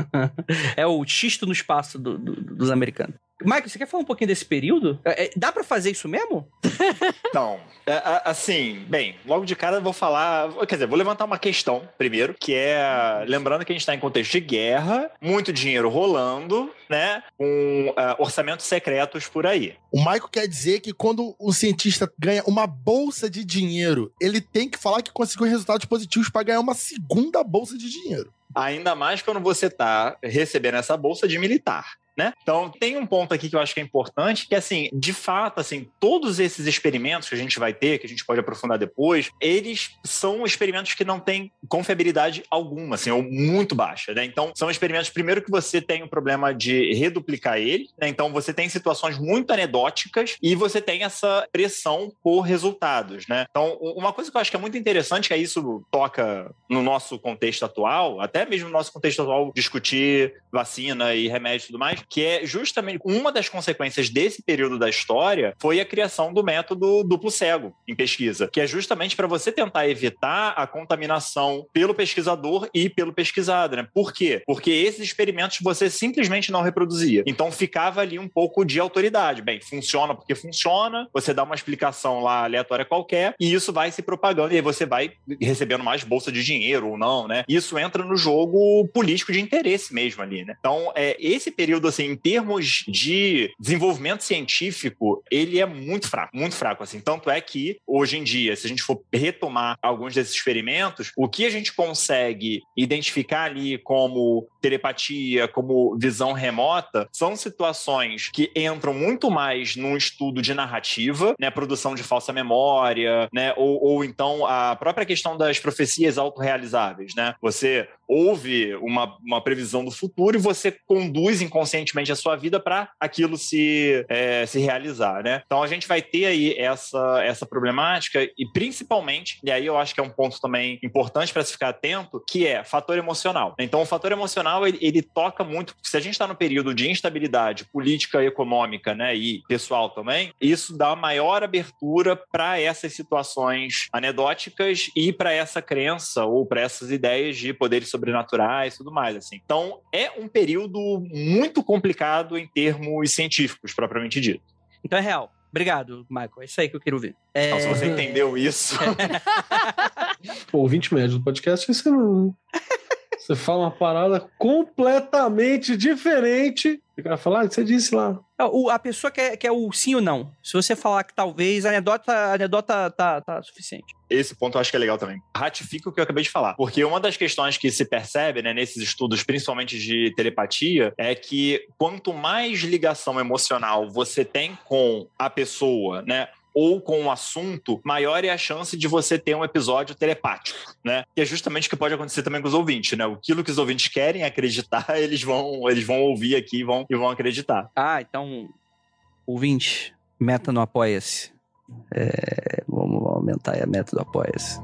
é o xisto no espaço do, do, dos americanos. Michael, você quer falar um pouquinho desse período? É, dá para fazer isso mesmo?
Não. É, assim, bem, logo de cara eu vou falar. Quer dizer, vou levantar uma questão primeiro, que é. Lembrando que a gente está em contexto de guerra, muito dinheiro rolando, né? Com uh, orçamentos secretos por aí.
O Michael quer dizer que quando o cientista ganha uma bolsa de dinheiro, ele tem que falar que conseguiu resultados positivos para ganhar uma segunda bolsa de dinheiro.
Ainda mais quando você está recebendo essa bolsa de militar. Né? Então, tem um ponto aqui que eu acho que é importante, que assim, de fato, assim, todos esses experimentos que a gente vai ter, que a gente pode aprofundar depois, eles são experimentos que não têm confiabilidade alguma, assim, ou muito baixa, né? Então, são experimentos, primeiro que você tem o problema de reduplicar ele, né? Então, você tem situações muito anedóticas e você tem essa pressão por resultados, né? Então, uma coisa que eu acho que é muito interessante, que é isso toca no nosso contexto atual, até mesmo no nosso contexto atual, discutir vacina e remédio e tudo mais, que é justamente uma das consequências desse período da história foi a criação do método duplo cego em pesquisa, que é justamente para você tentar evitar a contaminação pelo pesquisador e pelo pesquisado, né? Por quê? Porque esses experimentos você simplesmente não reproduzia. Então ficava ali um pouco de autoridade. Bem, funciona porque funciona, você dá uma explicação lá aleatória qualquer e isso vai se propagando e aí você vai recebendo mais bolsa de dinheiro ou não, né? Isso entra no jogo político de interesse mesmo ali, né? Então, é, esse período, assim, em termos de desenvolvimento científico, ele é muito fraco, muito fraco, assim. Tanto é que, hoje em dia, se a gente for retomar alguns desses experimentos, o que a gente consegue identificar ali como telepatia, como visão remota, são situações que entram muito mais num estudo de narrativa, né? Produção de falsa memória, né? Ou, ou então a própria questão das profecias autorrealizáveis, né? Você ouve uma, uma previsão do futuro e você conduz inconscientemente a sua vida para aquilo se, é, se realizar, né? Então a gente vai ter aí essa, essa problemática e principalmente, e aí eu acho que é um ponto também importante para se ficar atento, que é fator emocional. Então o fator emocional ele, ele toca muito, se a gente está no período de instabilidade política, econômica, né, e pessoal também, isso dá maior abertura para essas situações anedóticas e para essa crença ou para essas ideias de poderes sobrenaturais e tudo mais, assim. Então, é um período muito complicado em termos científicos, propriamente dito.
Então é real. Obrigado, Michael. É isso aí que eu quero ver. É...
Então, se você entendeu isso...
Pô, ouvinte médio do podcast, você não... Você fala uma parada completamente diferente. O cara fala, ah, você disse lá.
O, a pessoa quer, quer o sim ou não. Se você falar que talvez, a anedota, a anedota tá, tá suficiente.
Esse ponto eu acho que é legal também. Ratifica o que eu acabei de falar. Porque uma das questões que se percebe né, nesses estudos, principalmente de telepatia, é que quanto mais ligação emocional você tem com a pessoa, né? Ou com um assunto, maior é a chance de você ter um episódio telepático, né? Que é justamente o que pode acontecer também com os ouvintes, né? Aquilo que os ouvintes querem acreditar, eles vão, eles vão ouvir aqui e vão, e vão acreditar.
Ah, então, ouvinte, meta no Apoia-se. É, vamos aumentar a meta do Apoia-se.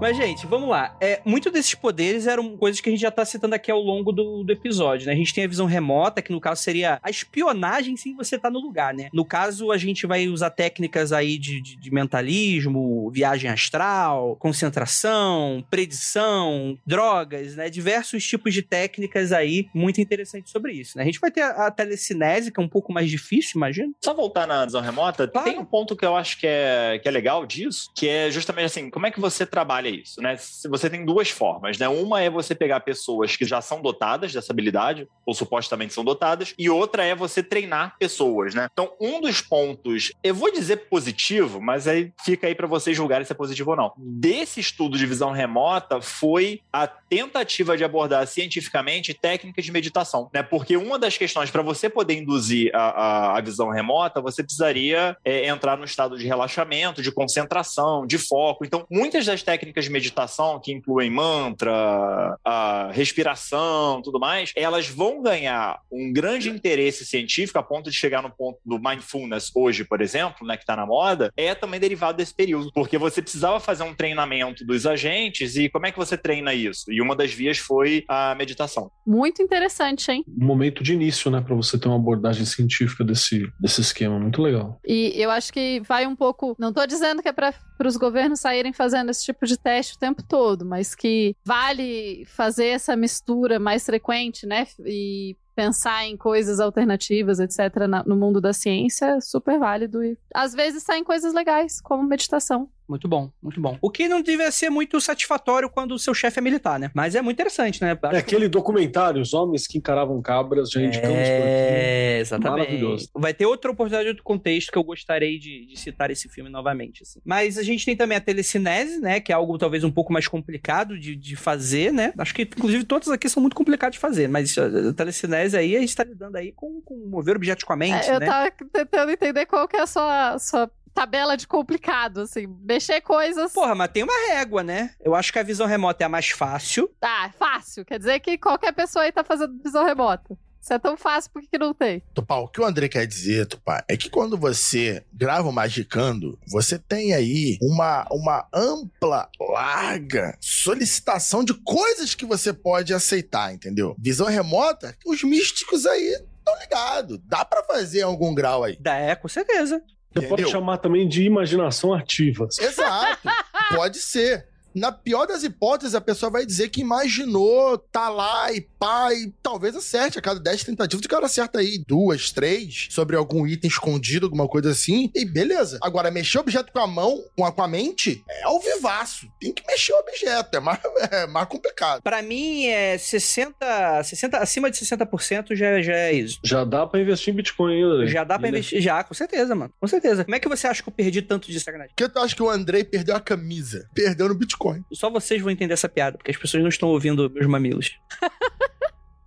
Mas, gente, vamos lá. É, muito desses poderes eram coisas que a gente já tá citando aqui ao longo do, do episódio, né? A gente tem a visão remota, que no caso seria a espionagem sem você estar tá no lugar, né? No caso, a gente vai usar técnicas aí de, de, de mentalismo, viagem astral, concentração, predição, drogas, né? Diversos tipos de técnicas aí muito interessantes sobre isso, né? A gente vai ter a, a telecinese, que é um pouco mais difícil, imagina.
Só voltar na visão remota, claro. tem um ponto que eu acho que é, que é legal disso, que é justamente assim, como é que você trabalha isso, né? Você tem duas formas, né? Uma é você pegar pessoas que já são dotadas dessa habilidade, ou supostamente são dotadas, e outra é você treinar pessoas, né? Então, um dos pontos, eu vou dizer positivo, mas aí fica aí para vocês julgarem se é positivo ou não. Desse estudo de visão remota foi a tentativa de abordar cientificamente técnicas de meditação, né? Porque uma das questões para você poder induzir a, a, a, visão remota, você precisaria é, entrar no estado de relaxamento, de concentração, de foco. Então, muitas das técnicas técnicas de meditação, que incluem mantra, a respiração, tudo mais, elas vão ganhar um grande interesse científico a ponto de chegar no ponto do mindfulness hoje, por exemplo, né, que está na moda, é também derivado desse período, porque você precisava fazer um treinamento dos agentes e como é que você treina isso? E uma das vias foi a meditação.
Muito interessante, hein?
Um momento de início, né, para você ter uma abordagem científica desse, desse esquema, muito legal.
E eu acho que vai um pouco, não estou dizendo que é para os governos saírem fazendo esse tipo de teste o tempo todo, mas que vale fazer essa mistura mais frequente, né? E pensar em coisas alternativas, etc., no mundo da ciência, super válido. E às vezes saem coisas legais, como meditação.
Muito bom, muito bom. O que não devia ser muito satisfatório quando o seu chefe é militar, né? Mas é muito interessante, né?
Acho é aquele que... documentário, Os Homens que Encaravam Cabras, já indicamos é... por aqui.
É, exatamente. Maravilhoso. Vai ter outra oportunidade de outro contexto que eu gostaria de, de, citar esse filme novamente. Assim. Mas a gente tem também a telecinese, né? Que é algo talvez um pouco mais complicado de, de fazer, né? Acho que, inclusive, todas aqui são muito complicadas de fazer, mas a telecinese aí, a gente tá lidando aí com, com mover objeticamente,
é, eu
né?
Eu tava tentando entender qual que é a sua, sua tabela de complicado, assim, mexer coisas.
Porra, mas tem uma régua, né? Eu acho que a visão remota é a mais fácil.
Ah, fácil. Quer dizer que qualquer pessoa aí tá fazendo visão remota. Se é tão fácil, por que, que não tem?
Tupá, o que o André quer dizer, Tupá, é que quando você grava o Magicando, você tem aí uma, uma ampla, larga solicitação de coisas que você pode aceitar, entendeu? Visão remota, os místicos aí estão ligados. Dá pra fazer em algum grau aí.
Da é, com certeza.
Você pode chamar também de imaginação ativa.
Exato. pode ser. Na pior das hipóteses, a pessoa vai dizer que imaginou, tá lá e pá, e talvez acerte. A cada 10 tentativas, o cara acerta aí duas, três, sobre algum item escondido, alguma coisa assim, e beleza. Agora, mexer o objeto com a mão, com a, com a mente, é ao vivaço. Tem que mexer o objeto, é mais, é mais complicado.
Pra mim, é 60, 60 acima de 60% já, já é isso.
Já dá pra investir em Bitcoin ainda.
Já dá pra investir, já, com certeza, mano. Com certeza. Como é que você acha que eu perdi tanto de sacanagem?
Porque tu acha que o Andrei perdeu a camisa? Perdeu no Bitcoin.
Só vocês vão entender essa piada, porque as pessoas não estão ouvindo meus mamilos.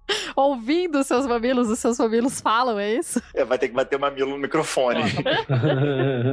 Ouvindo os seus mamilos, os seus mamilos falam, é isso?
É, vai ter que bater o mamilo no microfone.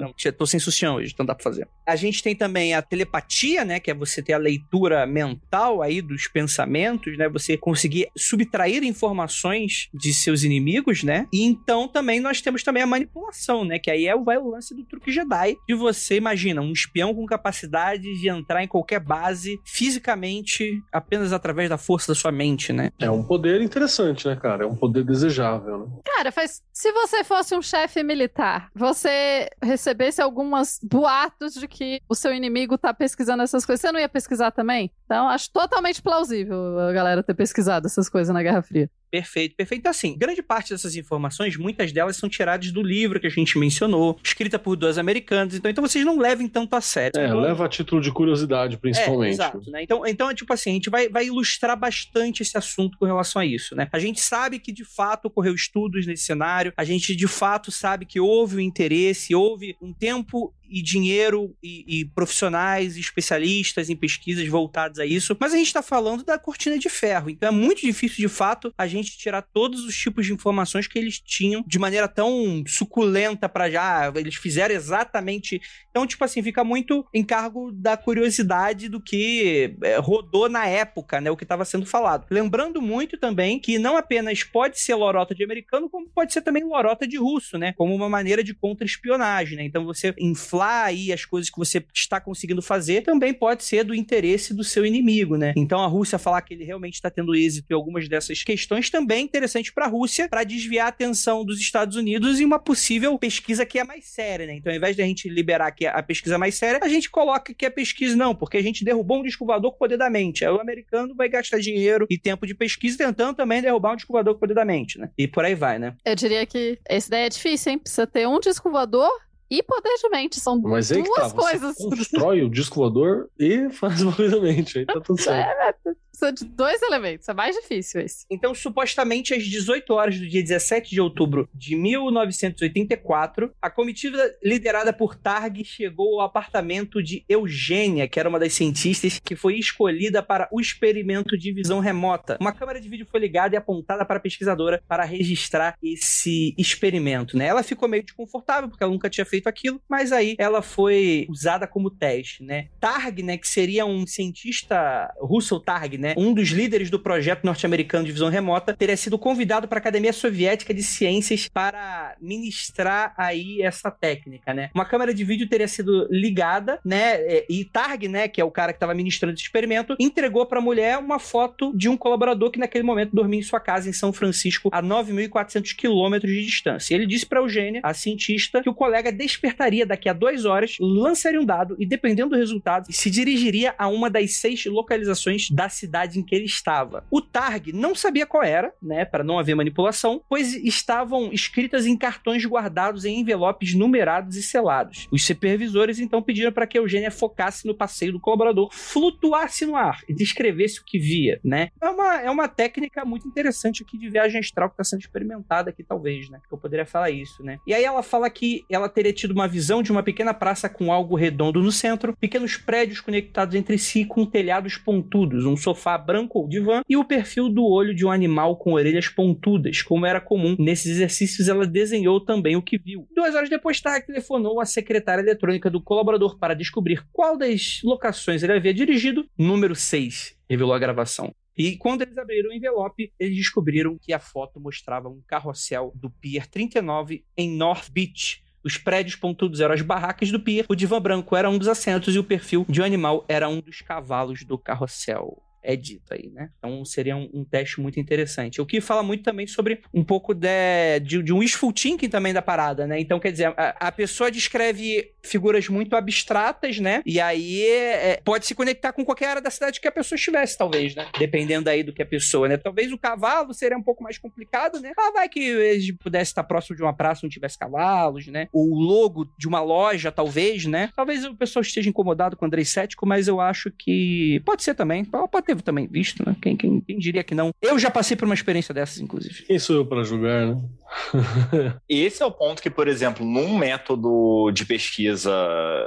Não, tia, tô sem sucião hoje, então dá pra fazer. A gente tem também a telepatia, né? Que é você ter a leitura mental aí dos pensamentos, né? Você conseguir subtrair informações de seus inimigos, né? E então também nós temos também a manipulação, né? Que aí é o, vai o lance do truque Jedi. De você, imagina, um espião com capacidade de entrar em qualquer base fisicamente apenas através da força da sua mente, né?
É um poder interessante, né, cara? É um poder desejável, né?
Cara, faz... se você fosse um chefe militar, você recebesse algumas boatos de que o seu inimigo tá pesquisando essas coisas, você não ia pesquisar também? Então, acho totalmente plausível a galera ter pesquisado essas coisas na Guerra Fria.
Perfeito, perfeito. Então, assim, grande parte dessas informações, muitas delas são tiradas do livro que a gente mencionou, escrita por dois americanos. Então, então vocês não levem tanto a sério.
É,
Então,
leva a título de curiosidade,
é,
principalmente.
exato, né? Então, então, é tipo assim, a gente vai, vai ilustrar bastante esse assunto com relação a isso, né? A gente sabe que, de fato, ocorreu estudos nesse cenário, a gente, de fato, sabe que houve um interesse, houve um tempo e dinheiro e, e profissionais e especialistas em pesquisas voltados a isso, mas a gente está falando da cortina de ferro, então é muito difícil de fato a gente tirar todos os tipos de informações que eles tinham de maneira tão suculenta para já, eles fizeram exatamente. Então, tipo assim, fica muito em cargo da curiosidade do que é, rodou na época, né, o que estava sendo falado. Lembrando muito também que não apenas pode ser lorota de americano, como pode ser também lorota de russo, né, como uma maneira de contra-espionagem, né? Então você inflar aí as coisas que você está conseguindo fazer também pode ser do interesse do seu inimigo, né? Então a Rússia falar que ele realmente está tendo êxito em algumas dessas questões também é interessante para a Rússia para desviar a atenção dos Estados Unidos em uma possível pesquisa que é mais séria, né? Então ao invés de a gente liberar que a pesquisa mais séria, a gente coloca que a pesquisa não, porque a gente derrubou um descovador com o poder da mente. Aí o americano vai gastar dinheiro e tempo de pesquisa tentando também derrubar um descovador com o poder da mente, né? E por aí vai, né?
Eu diria que essa ideia é difícil, hein? Precisa ter um disco voador e poder de mente. São
Mas aí
duas
que tá, você
coisas.
constrói o disco voador e faz o mente. Aí tá tudo certo.
É, precisa de dois elementos. É mais difícil esse.
Então, supostamente, às 18 horas do dia 17 de outubro de 1984, a comitiva liderada por Targ chegou ao apartamento de Eugênia, que era uma das cientistas que foi escolhida para o experimento de visão remota. Uma câmera de vídeo foi ligada e apontada para a pesquisadora para registrar esse experimento, né? Ela ficou meio desconfortável porque ela nunca tinha feito aquilo, mas aí ela foi usada como teste, né? Targ, né, que seria um cientista Russell Targ, né, um dos líderes do projeto norte-americano de visão remota, teria sido convidado para a Academia Soviética de Ciências para ministrar aí essa técnica, né? Uma câmera de vídeo teria sido ligada, né, é, e Targ, né, que é o cara que estava ministrando esse experimento, entregou para a mulher uma foto de um colaborador que naquele momento dormia em sua casa em São Francisco, a 9.400 quilômetros de distância. Ele disse para Eugênia, a cientista, que o colega despertaria daqui a duas horas, lançaria um dado e, dependendo do resultado, se dirigiria a uma das seis localizações da cidade em que ele estava. O Targ não sabia qual era, né, para não haver manipulação, pois estavam escritas em cartões guardados em envelopes numerados e selados. Os supervisores então pediram para que Eugênia focasse no passeio do colaborador, flutuasse no ar e descrevesse o que via, né? É uma, é uma técnica muito interessante aqui de viagem astral que está sendo experimentada aqui, talvez, né? Eu poderia falar isso, né? E aí ela fala que ela teria tido uma visão de uma pequena praça com algo redondo no centro, pequenos prédios conectados entre si com telhados pontudos, um sofá branco ou divã e o perfil do olho de um animal com orelhas pontudas, como era comum nesses exercícios, ela desenhou também o que viu. Duas horas depois, Tarek telefonou à secretária eletrônica do colaborador para descobrir qual das locações ele havia dirigido. Número 6, revelou a gravação. E quando eles abriram o envelope, eles descobriram que a foto mostrava um carrossel do Pier 39 em North Beach. Os prédios pontudos eram as barracas do pier, o divã branco era um dos assentos e o perfil de um animal era um dos cavalos do carrossel é dito aí, né? Então seria um, um, teste muito interessante. O que fala muito também sobre um pouco de, de, de um thinking também da parada, né? Então, quer dizer, a, a pessoa descreve figuras muito abstratas, né? E aí é, pode se conectar com qualquer área da cidade que a pessoa estivesse, talvez, né? Dependendo aí do que a pessoa, né? Talvez o cavalo seria um pouco mais complicado, né? Ah, vai que ele pudesse estar próximo de uma praça onde tivesse cavalos, né? O logo de uma loja, talvez, né? Talvez o pessoal esteja incomodado com o Andrei Cético, mas eu acho que pode ser também. Pode ter também visto, né? Quem, quem, quem diria que não? Eu já passei por uma experiência dessas, inclusive.
Quem sou eu para julgar, né?
Esse é o ponto que, por exemplo, num método de pesquisa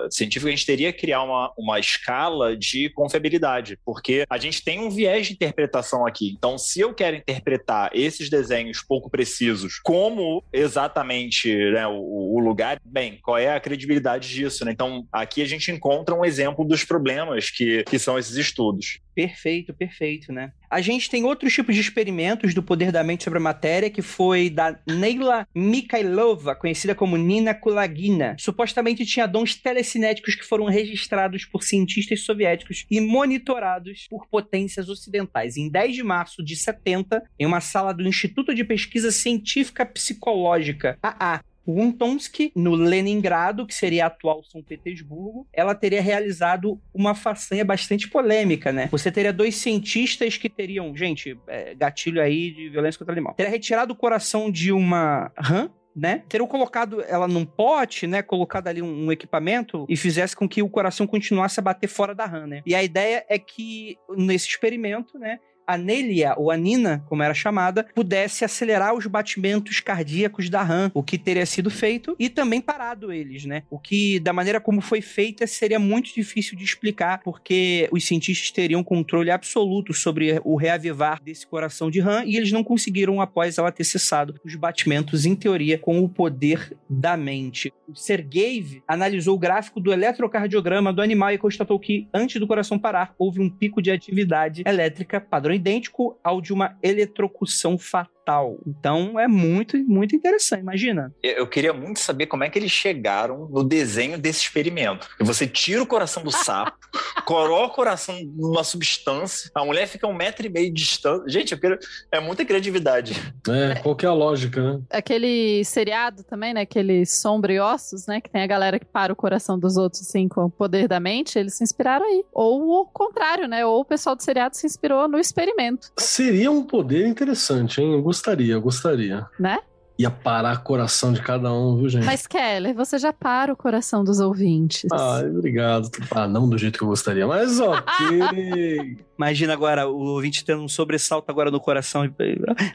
científica, a gente teria que criar uma, uma escala de confiabilidade, porque a gente tem um viés de interpretação aqui. Então, se eu quero interpretar esses desenhos pouco precisos como exatamente né, o, o, lugar, bem, qual é a credibilidade disso? Né? Então, aqui a gente encontra um exemplo dos problemas que, que são esses estudos.
Perfeito, perfeito, né? A gente tem outros tipos de experimentos do poder da mente sobre a matéria, que foi da Neila Mikhailova, conhecida como Nina Kulagina. Supostamente tinha dons telecinéticos que foram registrados por cientistas soviéticos e monitorados por potências ocidentais. Em 10 de março de 70, em uma sala do Instituto de Pesquisa Científica Psicológica, AA, Wuntomsky, no Leningrado, que seria atual São Petersburgo, ela teria realizado uma façanha bastante polêmica, né? Você teria dois cientistas que teriam, gente, é, gatilho aí de violência contra o animal. Teria retirado o coração de uma rã, né? Teriam colocado ela num pote, né? Colocado ali um, um, equipamento e fizesse com que o coração continuasse a bater fora da rã, né? E a ideia é que nesse experimento, né? A Nelia, ou a Nina, como era chamada, pudesse acelerar os batimentos cardíacos da RAM, o que teria sido feito, e também parado eles, né? O que, da maneira como foi feita, seria muito difícil de explicar, porque os cientistas teriam controle absoluto sobre o reavivar desse coração de RAM, e eles não conseguiram após ela ter cessado os batimentos, em teoria, com o poder da mente. O Sergei analisou o gráfico do eletrocardiograma do animal e constatou que, antes do coração parar, houve um pico de atividade elétrica idêntico ao de uma eletrocução fatal tal. Então é muito, muito interessante, imagina.
Eu queria muito saber como é que eles chegaram no desenho desse experimento. Você tira o coração do sapo, coloca o coração numa substância, a mulher fica um metro e meio de distância. Gente, eu quero... é muita criatividade.
É, qual que é a lógica, né?
Aquele seriado também, né? Aquele Sombra e Ossos, né? Que tem a galera que para o coração dos outros, assim, com o poder da mente, eles se inspiraram aí. Ou o contrário, né? Ou o pessoal do seriado se inspirou no experimento.
Seria um poder interessante, hein? Eu gostaria, eu gostaria.
Né?
Ia parar o coração de cada um, viu, gente?
Mas, Keller, você já para o coração dos ouvintes.
Ah, obrigado. Ah, não do jeito que eu gostaria, mas ok.
Imagina agora o ouvinte tendo um sobressalto agora no coração.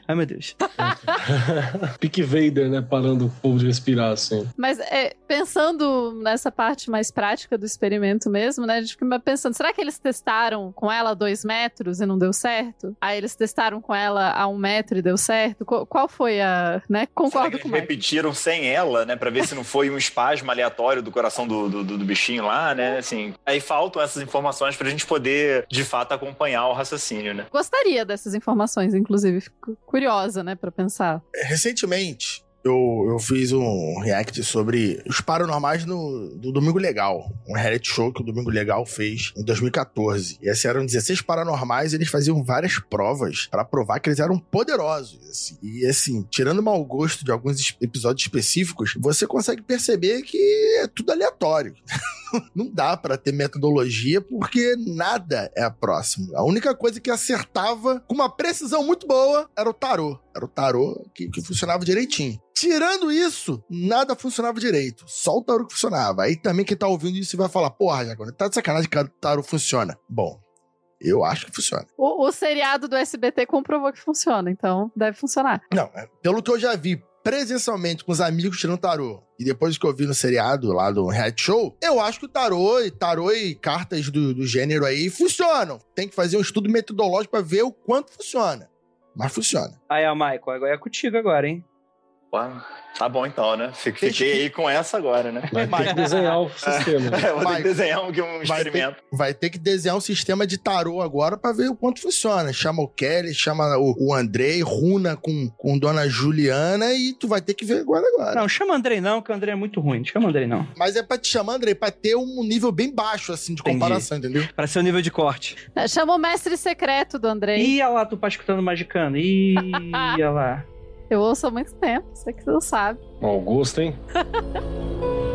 Ai, meu Deus.
Pique Vader, né? Parando o povo de respirar, assim.
Mas é, pensando nessa parte mais prática do experimento mesmo, né? A gente fica pensando, será que eles testaram com ela a dois metros e não deu certo? Aí eles testaram com ela a um metro e deu certo? Qual foi a, né? Concordo
será com eles repetiram sem ela, né? Pra ver se não foi um espasmo aleatório do coração do, do, do bichinho lá, né? Assim, aí faltam essas informações pra gente poder, de fato, acompanhar o raciocínio, né?
Gostaria dessas informações, inclusive. Fico curiosa, né, para pensar.
Recentemente, eu, eu fiz um react sobre os paranormais no, do Domingo Legal, um reality show que o Domingo Legal fez em 2014. E esses eram 16 paranormais e eles faziam várias provas para provar que eles eram poderosos. Assim. E assim, tirando o mau gosto de alguns episódios específicos, você consegue perceber que é tudo aleatório. Não dá para ter metodologia porque nada é próximo. A única coisa que acertava com uma precisão muito boa era o tarô. Era o tarô que, que funcionava direitinho. Tirando isso, nada funcionava direito. Só o tarô que funcionava. Aí também quem tá ouvindo isso vai falar, porra, Jacone, tá de sacanagem que o tarô funciona. Bom, eu acho que funciona.
O, o, seriado do SBT comprovou que funciona, então deve funcionar.
Não, é, pelo que eu já vi presencialmente com os amigos tirando tarô e depois que eu vi no seriado lá do Reality Show, eu acho que o tarô e tarô e cartas do, do gênero aí funcionam. Tem que fazer um estudo metodológico para ver o quanto funciona. Mas funciona.
Aí, ó, Michael, agora é contigo agora, hein?
Tá bom então, né? Fiquei aí com essa agora, né?
Vai ter que desenhar o sistema.
É, vou ter que
Vai.
desenhar um, um
Vai
experimento.
ter, vai ter que desenhar um sistema de tarô agora pra ver o quanto funciona. Chama o Kelly, chama o, o Andrei, runa com, com Dona Juliana e tu vai ter que ver agora agora.
Não, chama Andrei não, que o Andrei é muito ruim. Não chama Andrei não.
Mas é pra te chamar, Andrei, pra ter um nível bem baixo, assim, de
Entendi.
comparação, entendeu?
Pra ser o nível de corte.
É, Chama o mestre secreto do Andrei.
Ih, olha lá, tu tá escutando Magicano. Ih, olha lá.
Eu ouço há muito tempo, você que não sabe.
Mau gosto, hein?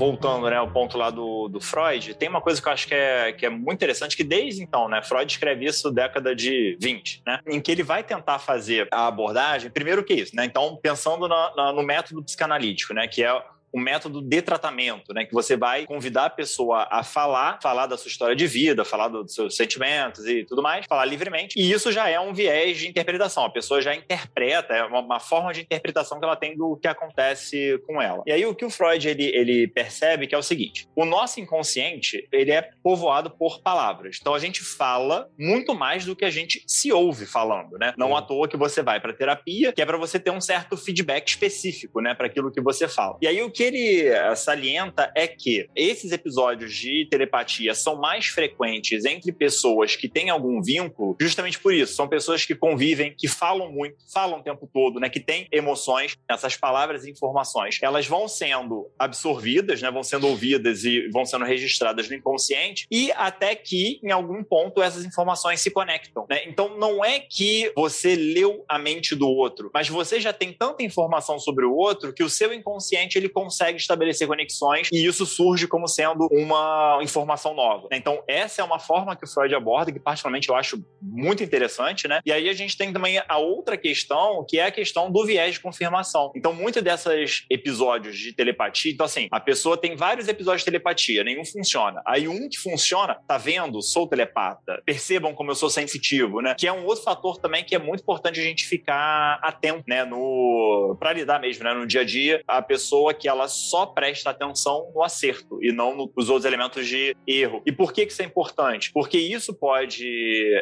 voltando né, ao ponto lá do, do Freud, tem uma coisa que eu acho que é, que é muito interessante, que desde então, né, Freud escreve isso década de 20, né, em que ele vai tentar fazer a abordagem, primeiro que isso, né, então pensando na- na- no método psicanalítico, né, que é o método de tratamento, né? Que você vai convidar a pessoa a falar, falar da sua história de vida, falar do- dos seus sentimentos e tudo mais, falar livremente. E isso já é um viés de interpretação. A pessoa já interpreta, é uma, uma forma de interpretação que ela tem do que acontece com ela. E aí o que o Freud ele, ele percebe que é o seguinte: o nosso inconsciente ele é povoado por palavras. Então a gente fala muito mais do que a gente se ouve falando, né? Não à toa que você vai para terapia, que é para você ter um certo feedback específico, né, para aquilo que você fala. E aí o que ele eh, salienta é que esses episódios de telepatia são mais frequentes entre pessoas que têm algum vínculo, justamente por isso. São pessoas que convivem, que falam muito, falam o tempo todo, né, que têm emoções. Essas palavras e informações, elas vão sendo absorvidas, né, vão sendo ouvidas e vão sendo registradas no inconsciente e até que em algum ponto essas informações se conectam, né? Então não é que você leu a mente do outro, mas você já tem tanta informação sobre o outro que o seu inconsciente ele consegue estabelecer conexões e isso surge como sendo uma informação nova. né? Então essa é uma forma que o Freud aborda que particularmente eu acho muito interessante, né? E aí a gente tem também a outra questão que é a questão do viés de confirmação. Então muitos desses episódios de telepatia, então assim, a pessoa tem vários episódios de telepatia, nenhum funciona. Aí um que funciona, tá vendo? Sou telepata. Percebam como eu sou sensitivo, né? Que é um outro fator também que é muito importante a gente ficar atento, né, no para lidar mesmo, né, no dia a dia, a pessoa que ela só presta atenção no acerto e não no- nos outros elementos de erro. E por que que isso é importante? Porque isso pode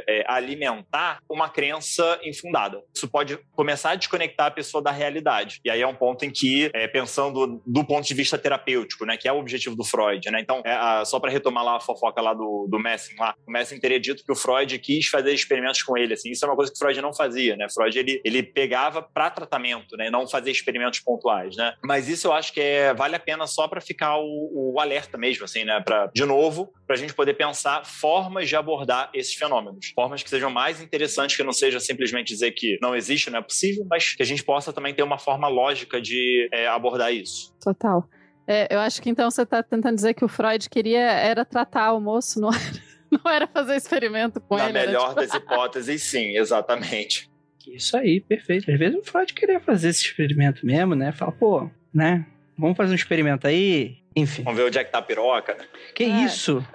é, alimentar uma crença infundada. Isso pode começar a desconectar a pessoa da realidade. E aí é um ponto em que, é, pensando do ponto de vista terapêutico, né, que é o objetivo do Freud, né? Então, é, a- só para retomar lá a fofoca lá do, do Messing lá, o Messing teria dito que o Freud quis fazer experimentos com ele, assim. Isso é uma coisa que o Freud não fazia, né? Freud ele, ele pegava para tratamento, né, não fazer experimentos pontuais, né? Mas isso eu acho que é, vale a pena só para ficar o, o alerta mesmo, assim, né? Para de novo, para a gente poder pensar formas de abordar esses fenômenos, formas que sejam mais interessantes, que não seja simplesmente dizer que não existe, não é possível, mas que a gente possa também ter uma forma lógica de é, abordar isso.
Total. É, eu acho que então você tá tentando dizer que o Freud queria era tratar o moço, não era, não era fazer experimento com
Na
ele. era
melhor
tipo-
das hipóteses, sim, exatamente.
Isso aí, perfeito. Às vezes o Freud queria fazer esse experimento mesmo, né? Fala, pô, né? Vamos fazer um experimento aí. Enfim.
Vamos ver onde é que tá a piroca, né?
Que
É.
isso?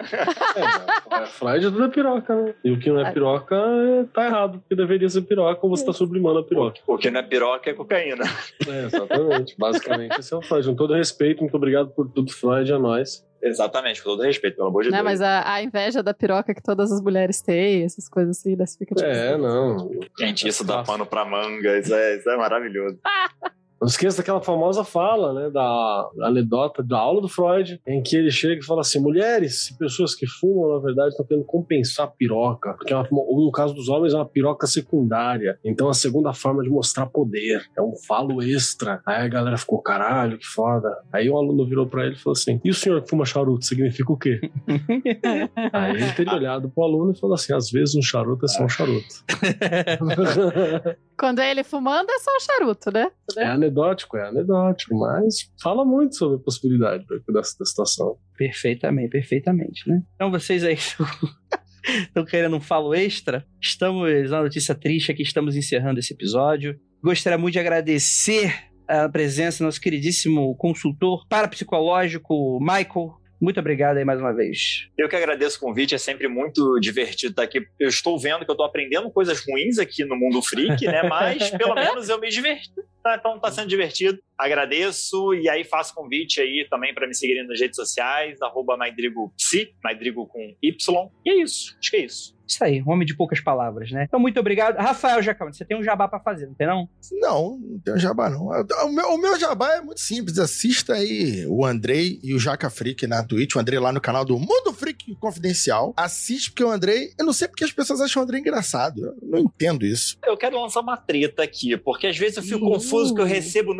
É, é, Freud é tudo é piroca, né? E o que não é piroca é- tá errado, porque deveria ser piroca ou você tá sublimando a piroca.
O que não é piroca é cocaína.
É, exatamente. Basicamente, esse é o Freud. Com todo respeito, muito obrigado por tudo, Freud, é nóis.
Exatamente, com todo respeito, pelo amor de
Né,
Deus.
mas a, a inveja da piroca que todas as mulheres têm, essas coisas assim, das fica tipo,
É, não.
Gente, isso dá pano pra manga, isso é, isso é maravilhoso.
Não esqueça daquela famosa fala, né, da, da anedota da aula do Freud, em que ele chega e fala assim: mulheres e pessoas que fumam, na verdade, estão querendo compensar a piroca, porque é uma, ou no caso dos homens é uma piroca secundária. Então a segunda forma de mostrar poder é um falo extra. Aí a galera ficou, caralho, que foda. Aí o aluno virou pra ele e falou assim: e o senhor que fuma charuto significa o quê? Aí ele teria olhado pro aluno e falou assim: às vezes um charuto é só um charuto.
Quando é ele fumando, é só o charuto, né?
É anedótico, é anedótico, mas fala muito sobre a possibilidade dessa da situação.
Perfeitamente, perfeitamente, né? Então vocês aí estão querendo um falo extra? Estamos, uma notícia triste aqui, estamos encerrando esse episódio. Gostaria muito de agradecer a presença do nosso queridíssimo consultor parapsicológico, Michael. Muito obrigado aí mais uma vez.
Eu que agradeço o convite, é sempre muito divertido estar aqui. Eu estou vendo que eu estou aprendendo coisas ruins aqui no mundo freak, né? Mas pelo menos eu me diverti. Tá, então tá sendo divertido. Agradeço e aí faço convite aí também para me seguirem nas redes sociais, arroba maidrigo com Y. E é isso, acho que é isso.
Isso aí, um homem de poucas palavras, né? Então, muito obrigado. Rafael Jacão, você tem um jabá pra fazer, não tem não?
Não, não tem um jabá não. O meu, o meu jabá é muito simples. Assista aí o Andrei e o Jaca Freak na Twitch. O Andrei lá no canal do Mundo Freak Confidencial. Assiste porque o Andrei... Eu não sei porque as pessoas acham o Andrei engraçado. Eu não entendo isso.
Eu quero lançar uma treta aqui, porque às vezes eu fico
Uh.
confuso que eu recebo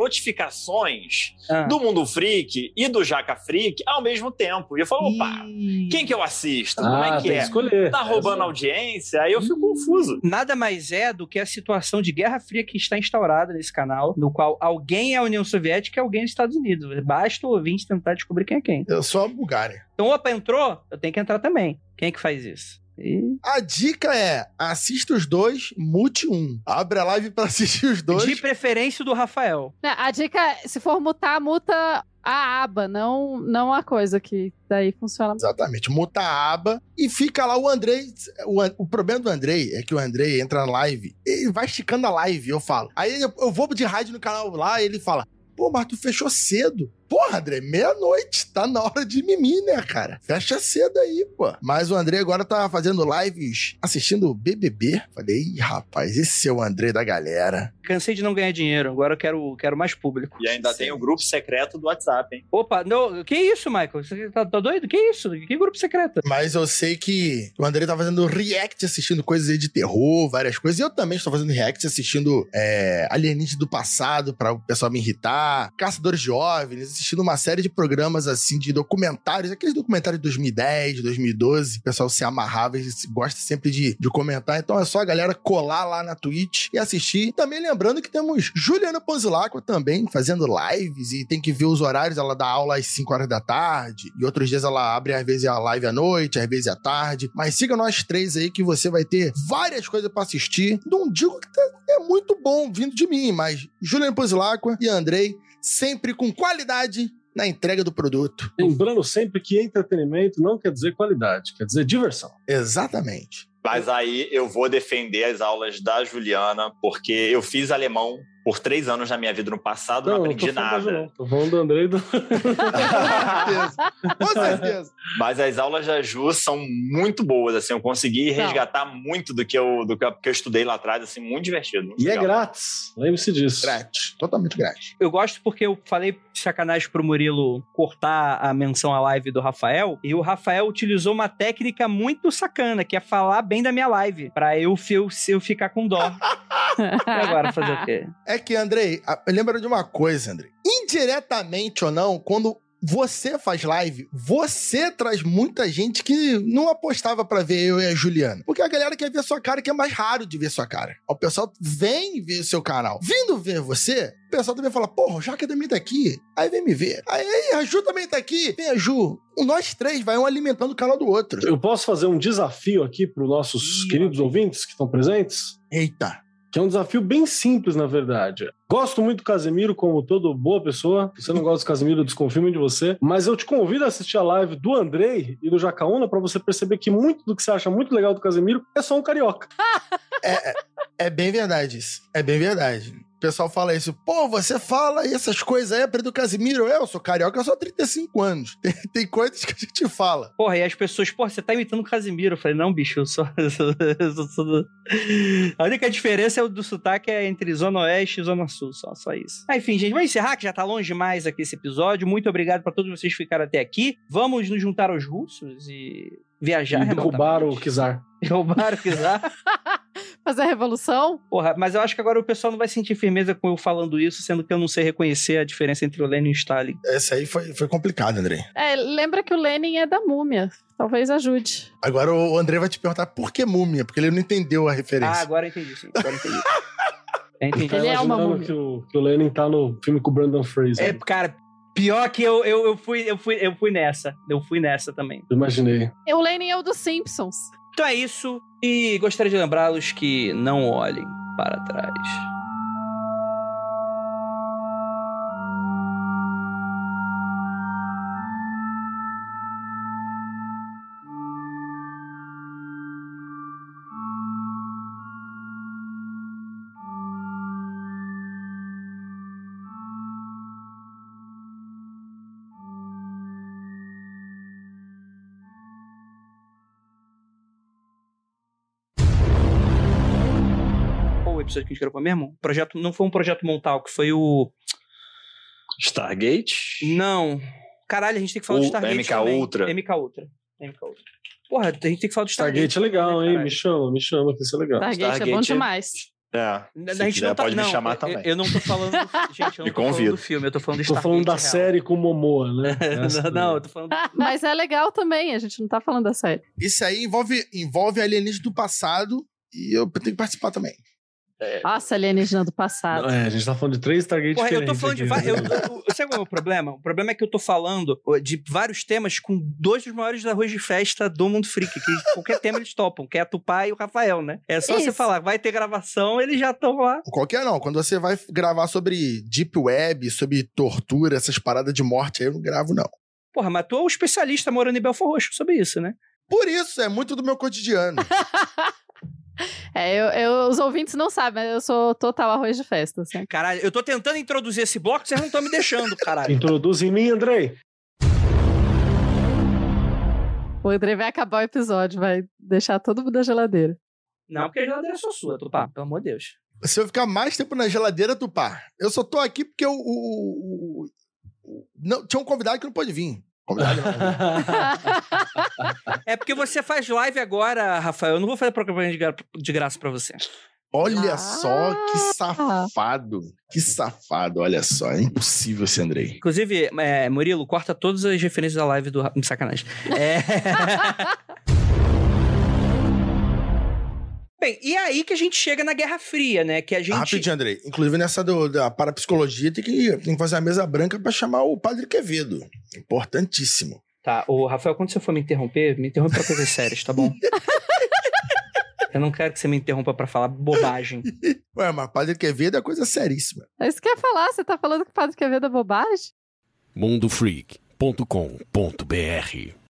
notificações
Ah.
do Mundo Freak e do Jaca Freak ao mesmo tempo. E eu falo, opa,
Ih.
quem que eu assisto? Como é que é?
escolher.
Tá roubando
É,
audiência? Aí eu fico confuso.
Nada mais é do que a situação de Guerra Fria que está instaurada nesse canal, no qual alguém é a União Soviética e alguém é os Estados Unidos. Basta o ouvinte tentar descobrir quem é quem.
Eu sou a Bulgária.
Então, opa, entrou, eu tenho que entrar também. Quem é que faz isso? E...
A dica é: assista os dois, mute um. Abre a live pra assistir os dois.
De preferência do Rafael.
Né, A dica é, se for mutar, muta a aba, não, não a coisa que daí funciona.
Exatamente, muta a aba e fica lá o Andrei. O, o problema do Andrei é que o Andrei entra na live e vai esticando a live, eu falo. Aí eu, eu vou de rádio no canal lá e ele fala: Pô, mas tu fechou cedo. Porra, André, meia-noite. Tá na hora de mimir, né, cara? Fecha cedo aí, pô. Mas o André agora tá fazendo lives assistindo o BBB. Falei, Ih, rapaz, esse é o André da galera.
Cansei de não ganhar dinheiro, agora eu quero, quero mais público.
E ainda tem o grupo secreto do WhatsApp, hein?
Opa, não, que isso, Michael? Você tá, tá doido? Que isso? Que grupo secreto?
Mas eu sei que o André tá fazendo react assistindo coisas aí de terror, várias coisas. E eu também estou fazendo react assistindo é, Alienígenas do passado para o pessoal me irritar, Caçadores de OVNIs, assistindo uma série de programas assim de documentários, aqueles documentários de 2010, 2012. O pessoal se amarrava e gosta sempre de, de comentar. Então é só a galera colar lá na Twitch e assistir. Também lembrando que temos Juliana Ponzilacqua também fazendo lives e tem que ver os horários. Ela dá aula às 5 horas da tarde e outros dias ela abre às vezes a live à noite, às vezes à tarde. Mas siga nós três aí que você vai ter várias coisas pra assistir. Não digo que tá- é muito bom vindo de mim, mas Juliana Ponzilacqua e Andrei sempre com qualidade na entrega do produto.
Lembrando sempre que entretenimento não quer dizer qualidade, quer dizer diversão.
Exatamente.
Mas aí eu vou defender as aulas da Juliana, porque eu fiz alemão por três anos na minha vida no passado, não,
tô
aprendi nada.
não. Tô falando do André e do.
Com certeza. Com certeza.
Mas as aulas da Ju são muito boas, assim, eu consegui
Não.
resgatar muito do que eu, do que eu, que eu estudei lá atrás, assim, muito divertido. muito
E é
legal.
grátis. Lembre-se disso.
Grátis. Totalmente grátis.
Eu gosto porque eu falei de sacanagem pro Murilo cortar a menção à live do Rafael, e o Rafael utilizou uma técnica muito sacana, que é falar bem da minha live, pra eu, eu, eu ficar com dó. e agora, fazer o quê?
É que, Andrei, lembra de uma coisa, Andrei. Indiretamente ou não, quando você faz live, você traz muita gente que não apostava pra ver eu e a Juliana. Porque a galera quer ver sua cara, que é mais raro de ver sua cara. O pessoal vem ver o seu canal. Vindo ver você, o pessoal também fala, porra, o Jaca também tá aqui. Aí vem me ver. Aí, a Ju também tá aqui. Vem a Ju. Nós três vai um alimentando o canal do outro.
Eu posso fazer um desafio aqui para os nossos
Ih,
queridos ouvintes que estão presentes?
Eita.
Que é um desafio bem simples, na verdade. Gosto muito do Casemiro, como toda boa pessoa. Se você não gosta do Casemiro, eu desconfio de você. Mas eu te convido a assistir a live do Andrei e do Jacaúna para você perceber que muito do que você acha muito legal do Casemiro é só um carioca.
É bem verdade isso. É bem verdade. Pessoal fala isso. Pô, você fala essas coisas aí, do Casimiro. Eu sou carioca, eu sou 35 anos. Tem, tem coisas que a gente fala.
Porra, e as pessoas, porra, você tá imitando o Casimiro. Eu falei, não, bicho, eu sou. eu sou- eu sou- A única diferença é o do sotaque é entre Zona Oeste e Zona Sul, só, só isso. Ah, enfim, gente, vamos encerrar, que já tá longe demais aqui esse episódio. Muito obrigado pra todos vocês que ficaram até aqui. Vamos nos juntar aos russos e viajar
e derrubar o. Kizar.
Derrubar o Kizar.
Fazer a revolução?
Porra, mas eu acho que agora o pessoal não vai sentir firmeza com eu falando isso, sendo que eu não sei reconhecer a diferença entre o Lenin e o Stalin.
Essa aí foi, foi complicado, André.
É, lembra que o Lenin é da múmia. Talvez ajude.
Agora o André vai te perguntar por que múmia, porque ele não entendeu a
Ah,
referência.
agora eu entendi, sim. Agora eu entendi. Eu entendi.
Tá
Ele é uma
imaginando
múmia.
que o, que o Lenin tá no filme com o Brandon Fraser.
É, cara, pior que eu, eu, eu, fui, eu, fui, eu fui nessa. Eu fui nessa também.
Eu imaginei.
E o Lenin é o dos Simpsons.
Então é isso. E gostaria de lembrá-los que não olhem para trás. Episódio que a gente gravou mesmo? Projeto, não foi um projeto Montal, que foi o.
Stargate?
Não. Caralho, a gente tem que falar
O
do Stargate.
MK
também.
Ultra.
MK Ultra. MK Ultra. Porra, a gente tem que falar do Stargate.
Stargate é legal,
né,
hein? Me chama, me chama, que isso é legal.
Stargate, é bom
Stargate é-
demais.
É.
A
Se
gente
quiser,
não tá,
pode
não,
me chamar
eu,
também.
Eu não tô falando. do- Gente, eu não
Me
tô falando do filme, eu tô falando do
Tô falando da
Stargate
série com Momoa, né?
real. Não, não, eu tô falando.
Mas é legal também, a gente não tá falando da série.
Isso aí envolve, envolve alienígenas do passado e eu tenho que participar também.
Nossa, alienígena do passado.
É, a gente tá falando de três Stargate
Porra, eu tô falando de.
aqui,
va-
né?
Eu- sabe qual é o problema? O problema é que eu tô falando de vários temas com dois dos maiores arroz de festa do Mundo Freak, que qualquer tema eles topam, que é a Tupá e o Rafael, né? É só você
Isso.
falar, vai ter gravação, eles já estão lá.
Qualquer não. Quando você vai gravar sobre Deep Web, sobre tortura, essas paradas de morte, aí eu não gravo, não.
Porra, mas tu é um especialista morando em Belfor Roxo sobre isso, né?
Por isso, é muito do meu cotidiano.
É, eu, eu- os ouvintes não sabem, mas eu sou total arroz de festa. Assim.
Caralho, eu tô tentando introduzir esse bloco, vocês não estão me deixando, caralho.
Introduz em mim, Andrei.
O André vai acabar o episódio, vai deixar todo mundo na geladeira.
Não, porque a geladeira é só sua, Tupá, pelo amor de Deus.
Se eu ficar mais tempo na geladeira, tu pá. Eu só tô aqui porque o. o- o- o- não, tinha um convidado que não pôde vir. Não.
É porque você faz live agora, Rafael. Eu não vou fazer propaganda de, gra- de graça pra você.
Olha
Ah.
só que safado. Que safado, olha só. É impossível esse Andrei.
Inclusive, é, Murilo, corta todas as referências da live do. Sacanagem. É. Bem, e aí que a gente chega na Guerra Fria, né? Que a gente.
Rapidinho, Andrei. Inclusive, nessa do- da parapsicologia, tem que, tem que fazer a mesa branca pra chamar o Padre Quevedo. Importantíssimo.
Tá, o Rafael, quando você for me interromper, me interrompa pra coisas sérias, tá bom? Eu não quero que você me interrompa pra falar bobagem.
Ué, mas Padre Quevedo é coisa seríssima.
É isso que eu ia falar, você tá falando que o Padre Quevedo é bobagem?
mundofreak.com.br